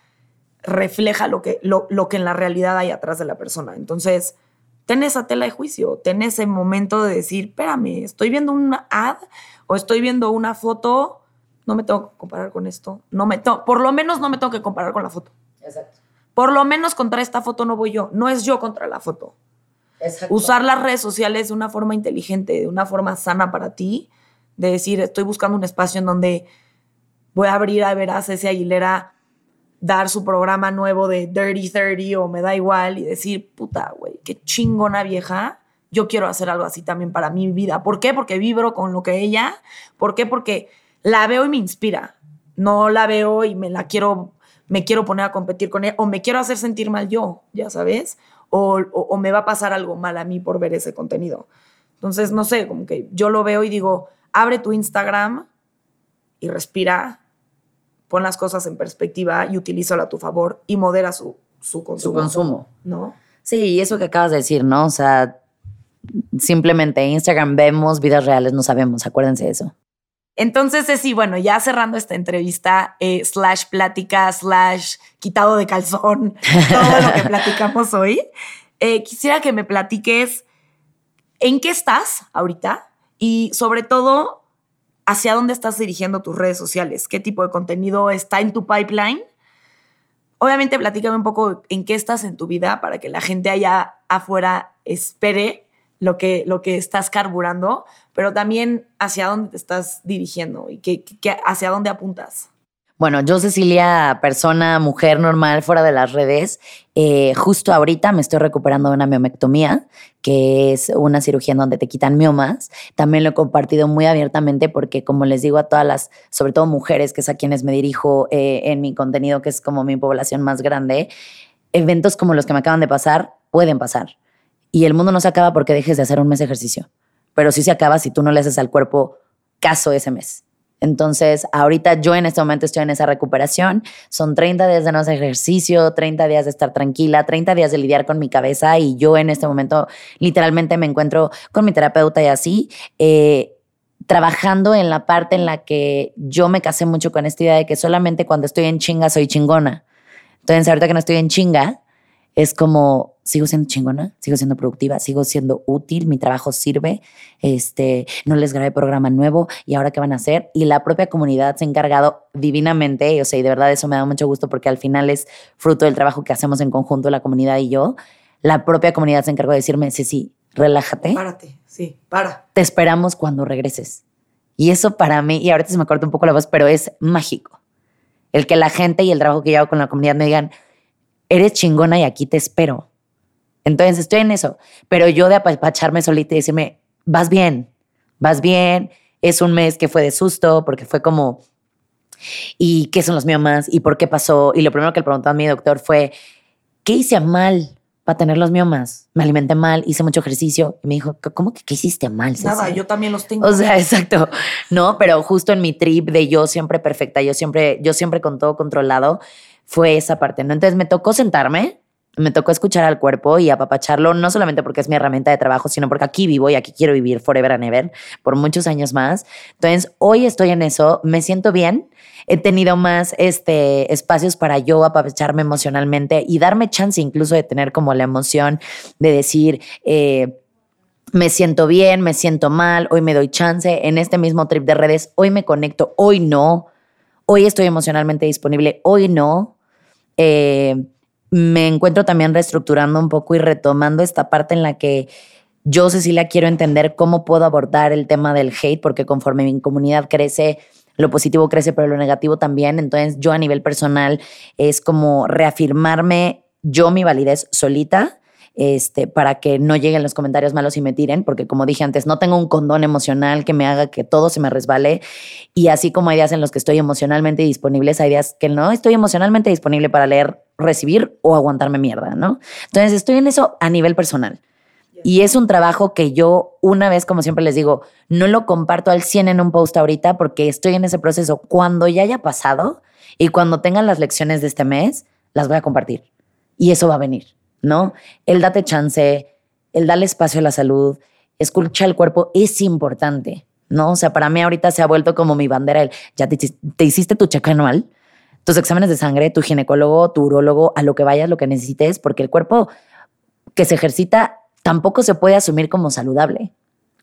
refleja lo que, lo, lo, que en la realidad hay atrás de la persona. Entonces, ten esa tela de juicio, ten ese momento de decir, espérame, estoy viendo una ad o estoy viendo una foto, no me tengo que comparar con esto, no me por lo menos no me tengo que comparar con la foto. Exacto. Por lo menos contra esta foto no voy yo, no es yo contra la foto. Exacto. Usar las redes sociales de una forma inteligente, de una forma sana para ti, de decir, estoy buscando un espacio en donde voy a abrir a ver a Ceci Aguilera dar su programa nuevo de Dirty 30 o me da igual y decir, puta, güey, qué chingona vieja. Yo quiero hacer algo así también para mi vida. ¿Por qué? Porque vibro con lo que ella. ¿Por qué? Porque la veo y me inspira. No la veo y me la quiero me quiero poner a competir con él o me quiero hacer sentir mal yo, ya sabes, o, me va a pasar algo mal a mí por ver ese contenido. Entonces, no sé, como que yo lo veo y digo, abre tu Instagram y respira, pon las cosas en perspectiva y utilízalo a tu favor y modera su, su consumo. Su consumo. ¿No? Sí, y eso que acabas de decir, ¿no? O sea, simplemente Instagram vemos, vidas reales no sabemos, acuérdense de eso. Entonces, sí, bueno, ya cerrando esta entrevista, eh, slash plática, slash quitado de calzón, todo lo que platicamos hoy, eh, quisiera que me platiques en qué estás ahorita y sobre todo hacia dónde estás dirigiendo tus redes sociales, qué tipo de contenido está en tu pipeline. Obviamente, platícame un poco en qué estás en tu vida para que la gente allá afuera espere lo que, lo que estás carburando, pero también hacia dónde te estás dirigiendo y hacia dónde apuntas. Bueno, yo Cecilia, persona, mujer normal fuera de las redes, eh, justo ahorita me estoy recuperando de una miomectomía, que es una cirugía en donde te quitan miomas. También lo he compartido muy abiertamente porque, como les digo a todas las, sobre todo mujeres, que es a quienes me dirijo eh, en mi contenido, que es como mi población más grande, eventos como los que me acaban de pasar pueden pasar. Y el mundo no se acaba porque dejes de hacer un mes de ejercicio, pero sí se acaba si tú no le haces al cuerpo caso ese mes. Entonces, ahorita yo en este momento estoy en esa recuperación. Son 30 días de no hacer ejercicio, 30 días de estar tranquila, 30 días de lidiar con mi cabeza y yo en este momento literalmente me encuentro con mi terapeuta y así, eh, trabajando en la parte en la que yo me casé mucho con esta idea de que solamente cuando estoy en chinga soy chingona. Entonces, ahorita que no estoy en chinga, es como sigo siendo chingona, sigo siendo productiva, sigo siendo útil, mi trabajo sirve, este, no les grabé programa nuevo y ahora qué van a hacer. Y la propia comunidad se ha encargado divinamente, o sea, y de verdad eso me da mucho gusto porque al final es fruto del trabajo que hacemos en conjunto la comunidad y yo. La propia comunidad se encargó de decirme, sí, sí, relájate. Párate, sí, para. Te esperamos cuando regreses. Y eso para mí, y ahorita se me corta un poco la voz, pero es mágico. El que la gente y el trabajo que yo hago con la comunidad me digan, eres chingona y aquí te espero. Entonces estoy en eso, pero yo de apacharme solita y decirme, vas bien, vas bien, es un mes que fue de susto porque fue como, ¿y qué son los miomas? ¿Y por qué pasó? Y lo primero que le preguntó a mi doctor fue, ¿qué hice mal para tener los miomas? Me alimenté mal, hice mucho ejercicio y me dijo, ¿cómo que qué hiciste mal? Nada, yo también los tengo. O sea, exacto. No, pero justo en mi trip de yo siempre perfecta, yo siempre, yo siempre con todo controlado, fue esa parte, ¿no? Entonces me tocó sentarme me tocó escuchar al cuerpo y apapacharlo, no solamente porque es mi herramienta de trabajo, sino porque aquí vivo y aquí quiero vivir forever and ever por muchos años más. Entonces, hoy estoy en eso, me siento bien, he tenido más este, espacios para yo apapacharme emocionalmente y darme chance incluso de tener como la emoción de decir, eh, me siento bien, me siento mal, hoy me doy chance en este mismo trip de redes, hoy me conecto, hoy no, hoy estoy emocionalmente disponible, hoy no. Eh, me encuentro también reestructurando un poco y retomando esta parte en la que yo, Cecilia, quiero entender cómo puedo abordar el tema del hate, porque conforme mi comunidad crece, lo positivo crece, pero lo negativo también. Entonces, yo a nivel personal es como reafirmarme yo mi validez solita este, para que no lleguen los comentarios malos y me tiren, porque como dije antes, no tengo un condón emocional que me haga que todo se me resbale. Y así como hay días en los que estoy emocionalmente disponible, hay días que no estoy emocionalmente disponible para leer, recibir o aguantarme mierda, ¿no? Entonces estoy en eso a nivel personal. Y es un trabajo que yo, una vez, como siempre les digo, no lo comparto al 100 en un post ahorita porque estoy en ese proceso. Cuando ya haya pasado y cuando tengan las lecciones de este mes, las voy a compartir. Y eso va a venir. ¿No? El date chance, el darle espacio a la salud, escucha el cuerpo es importante, ¿no? O sea, para mí ahorita se ha vuelto como mi bandera el, ya te, hiciste tu cheque anual, tus exámenes de sangre, tu ginecólogo, tu urólogo, a lo que vayas, lo que necesites, porque el cuerpo que se ejercita tampoco se puede asumir como saludable.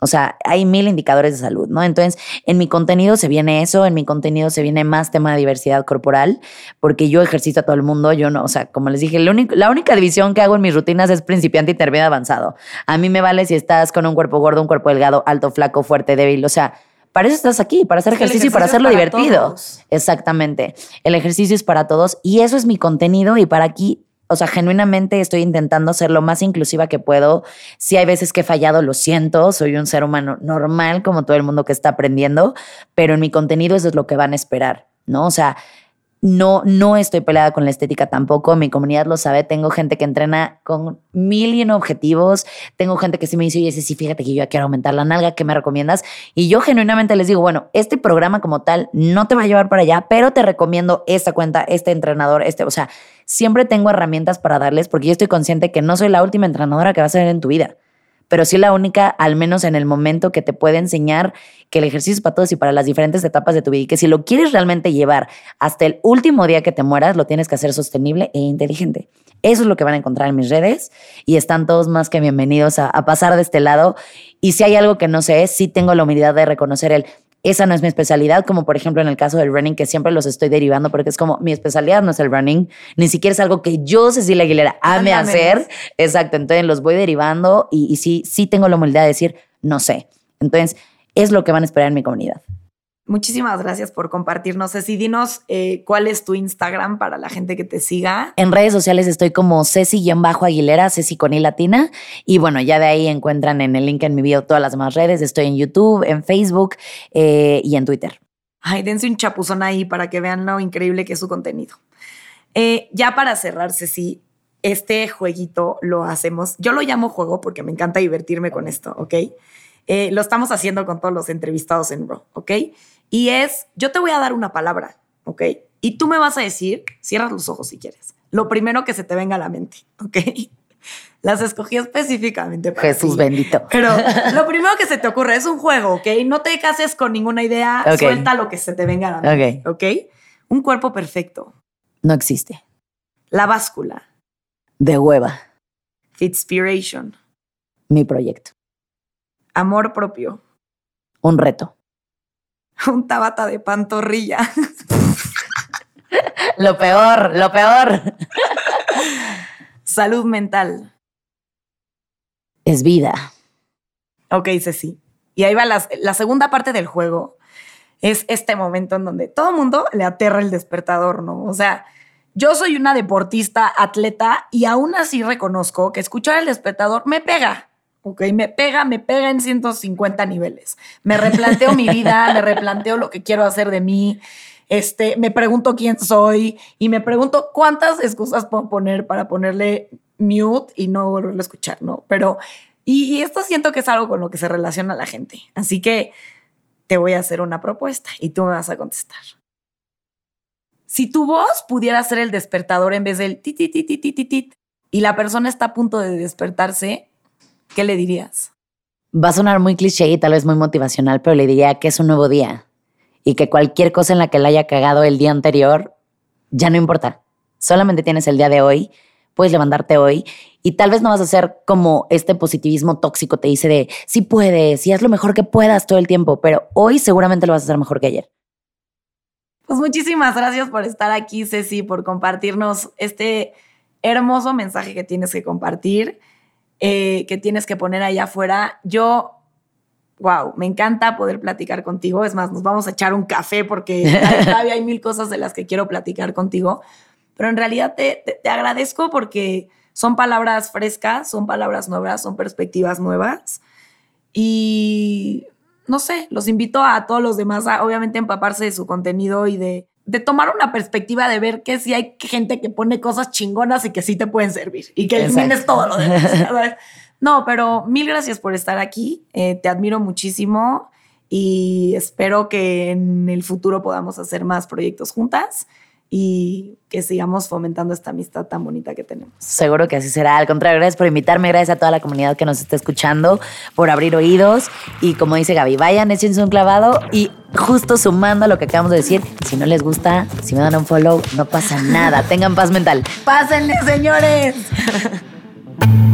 O sea, hay mil indicadores de salud, ¿no? Entonces, en mi contenido se viene eso, en mi contenido se viene más tema de diversidad corporal, porque yo ejercito a todo el mundo, yo no, o sea, como les dije, la única división que hago en mis rutinas es principiante, intermedio, avanzado. A mí me vale si estás con un cuerpo gordo, un cuerpo delgado, alto, flaco, fuerte, débil, o sea, para eso estás aquí, para hacer ejercicio, y para hacerlo divertido. Exactamente. El ejercicio es para todos y eso es mi contenido y para aquí o sea, genuinamente estoy intentando ser lo más inclusiva que puedo. Si hay veces que he fallado, lo siento. Soy un ser humano normal, como todo el mundo que está aprendiendo, pero en mi contenido eso es lo que van a esperar, ¿no? O sea, no, no estoy peleada con la estética tampoco. Mi comunidad lo sabe. Tengo gente que entrena con mil y un objetivos. Tengo gente que sí me dice, oye, sí, fíjate que yo ya quiero aumentar la nalga. ¿Qué me recomiendas? Y yo genuinamente les digo, bueno, este programa como tal no te va a llevar para allá, pero te recomiendo esta cuenta, este entrenador, este, o sea, siempre tengo herramientas para darles porque yo estoy consciente que no soy la última entrenadora que vas a ver en tu vida pero sí la única, al menos en el momento, que te puede enseñar que el ejercicio es para todos y para las diferentes etapas de tu vida y que si lo quieres realmente llevar hasta el último día que te mueras, lo tienes que hacer sostenible e inteligente. Eso es lo que van a encontrar en mis redes y están todos más que bienvenidos a, a pasar de este lado. Y si hay algo que no sé, sí tengo la humildad de reconocer el, esa no es mi especialidad, como por ejemplo en el caso del running, que siempre los estoy derivando porque es como mi especialidad no es el running, ni siquiera es algo que yo, Cecilia Aguilera, ame hacer. Exacto, entonces los voy derivando y, y sí, sí tengo la humildad de decir, no sé. Entonces, es lo que van a esperar en mi comunidad. Muchísimas gracias por compartirnos. Ceci, dinos eh, cuál es tu Instagram para la gente que te siga. En redes sociales estoy como Ceci-Aguilera, Ceci con I latina. Y bueno, ya de ahí encuentran en el link en mi video todas las demás redes. Estoy en YouTube, en Facebook eh, y en Twitter. Ay, dense un chapuzón ahí para que vean lo increíble que es su contenido. Eh, ya para cerrar, Ceci, este jueguito lo hacemos. Yo lo llamo juego porque me encanta divertirme con esto, ¿ok? Lo estamos haciendo con todos los entrevistados en Raw, ¿ok? Y es, yo te voy a dar una palabra, ¿ok? Y tú me vas a decir, cierras los ojos si quieres, lo primero que se te venga a la mente, ¿ok? Las escogí específicamente para Jesús bendito. Pero lo primero que se te ocurre es un juego, ¿ok? No te cases con ninguna idea, suelta lo que se te venga a la mente, ¿ok? Un cuerpo perfecto. No existe. La báscula. De hueva. Fitspiration. Mi proyecto. Amor propio. Un reto. un tabata de pantorrilla. lo peor, lo peor. Salud mental. Es vida. Ok, Ceci. Y ahí va la, la segunda parte del juego. Es este momento en donde todo el mundo le aterra el despertador, ¿no? O sea, yo soy una deportista, atleta, y aún así reconozco que escuchar el despertador me pega. ¿Ok? Me pega, me pega en 150 niveles. Me replanteo mi vida, me replanteo lo que quiero hacer de mí, este, me pregunto quién soy y me pregunto cuántas excusas puedo poner para ponerle mute y no volverlo a escuchar, ¿no? Pero, y, y esto siento que es algo con lo que se relaciona la gente. Así que te voy a hacer una propuesta y tú me vas a contestar. Si tu voz pudiera ser el despertador en vez del tit, tit, tit, tit, tit, tit, y la persona está a punto de despertarse, ¿qué le dirías? Va a sonar muy cliché y tal vez muy motivacional, pero le diría que es un nuevo día y que cualquier cosa en la que la haya cagado el día anterior ya no importa. Solamente tienes el día de hoy, puedes levantarte hoy y tal vez no vas a ser como este positivismo tóxico te dice de si puedes y haz lo mejor que puedas todo el tiempo, pero hoy seguramente lo vas a hacer mejor que ayer. Pues muchísimas gracias por estar aquí, Ceci, por compartirnos este hermoso mensaje que tienes que compartir. Eh, que tienes que poner allá afuera. Yo, wow, me encanta poder platicar contigo. Es más, nos vamos a echar un café porque todavía hay mil cosas de las que quiero platicar contigo. Pero en realidad te, te, agradezco porque son palabras frescas, son palabras nuevas, son perspectivas nuevas. Y no sé, los invito a todos los demás a obviamente empaparse de su contenido y de de tomar una perspectiva de ver que sí hay gente que pone cosas chingonas y que sí te pueden servir y que elimines todo lo demás. no, pero mil gracias por estar aquí. Eh, te admiro muchísimo y espero que en el futuro podamos hacer más proyectos juntas y que sigamos fomentando esta amistad tan bonita que tenemos. Seguro que así será. Al contrario, gracias por invitarme, gracias a toda la comunidad que nos está escuchando, por abrir oídos y como dice Gaby, vayan, échense un clavado y justo sumando a lo que acabamos de decir, si no les gusta, si me dan un follow, no pasa nada, tengan paz mental. Pásenle, señores.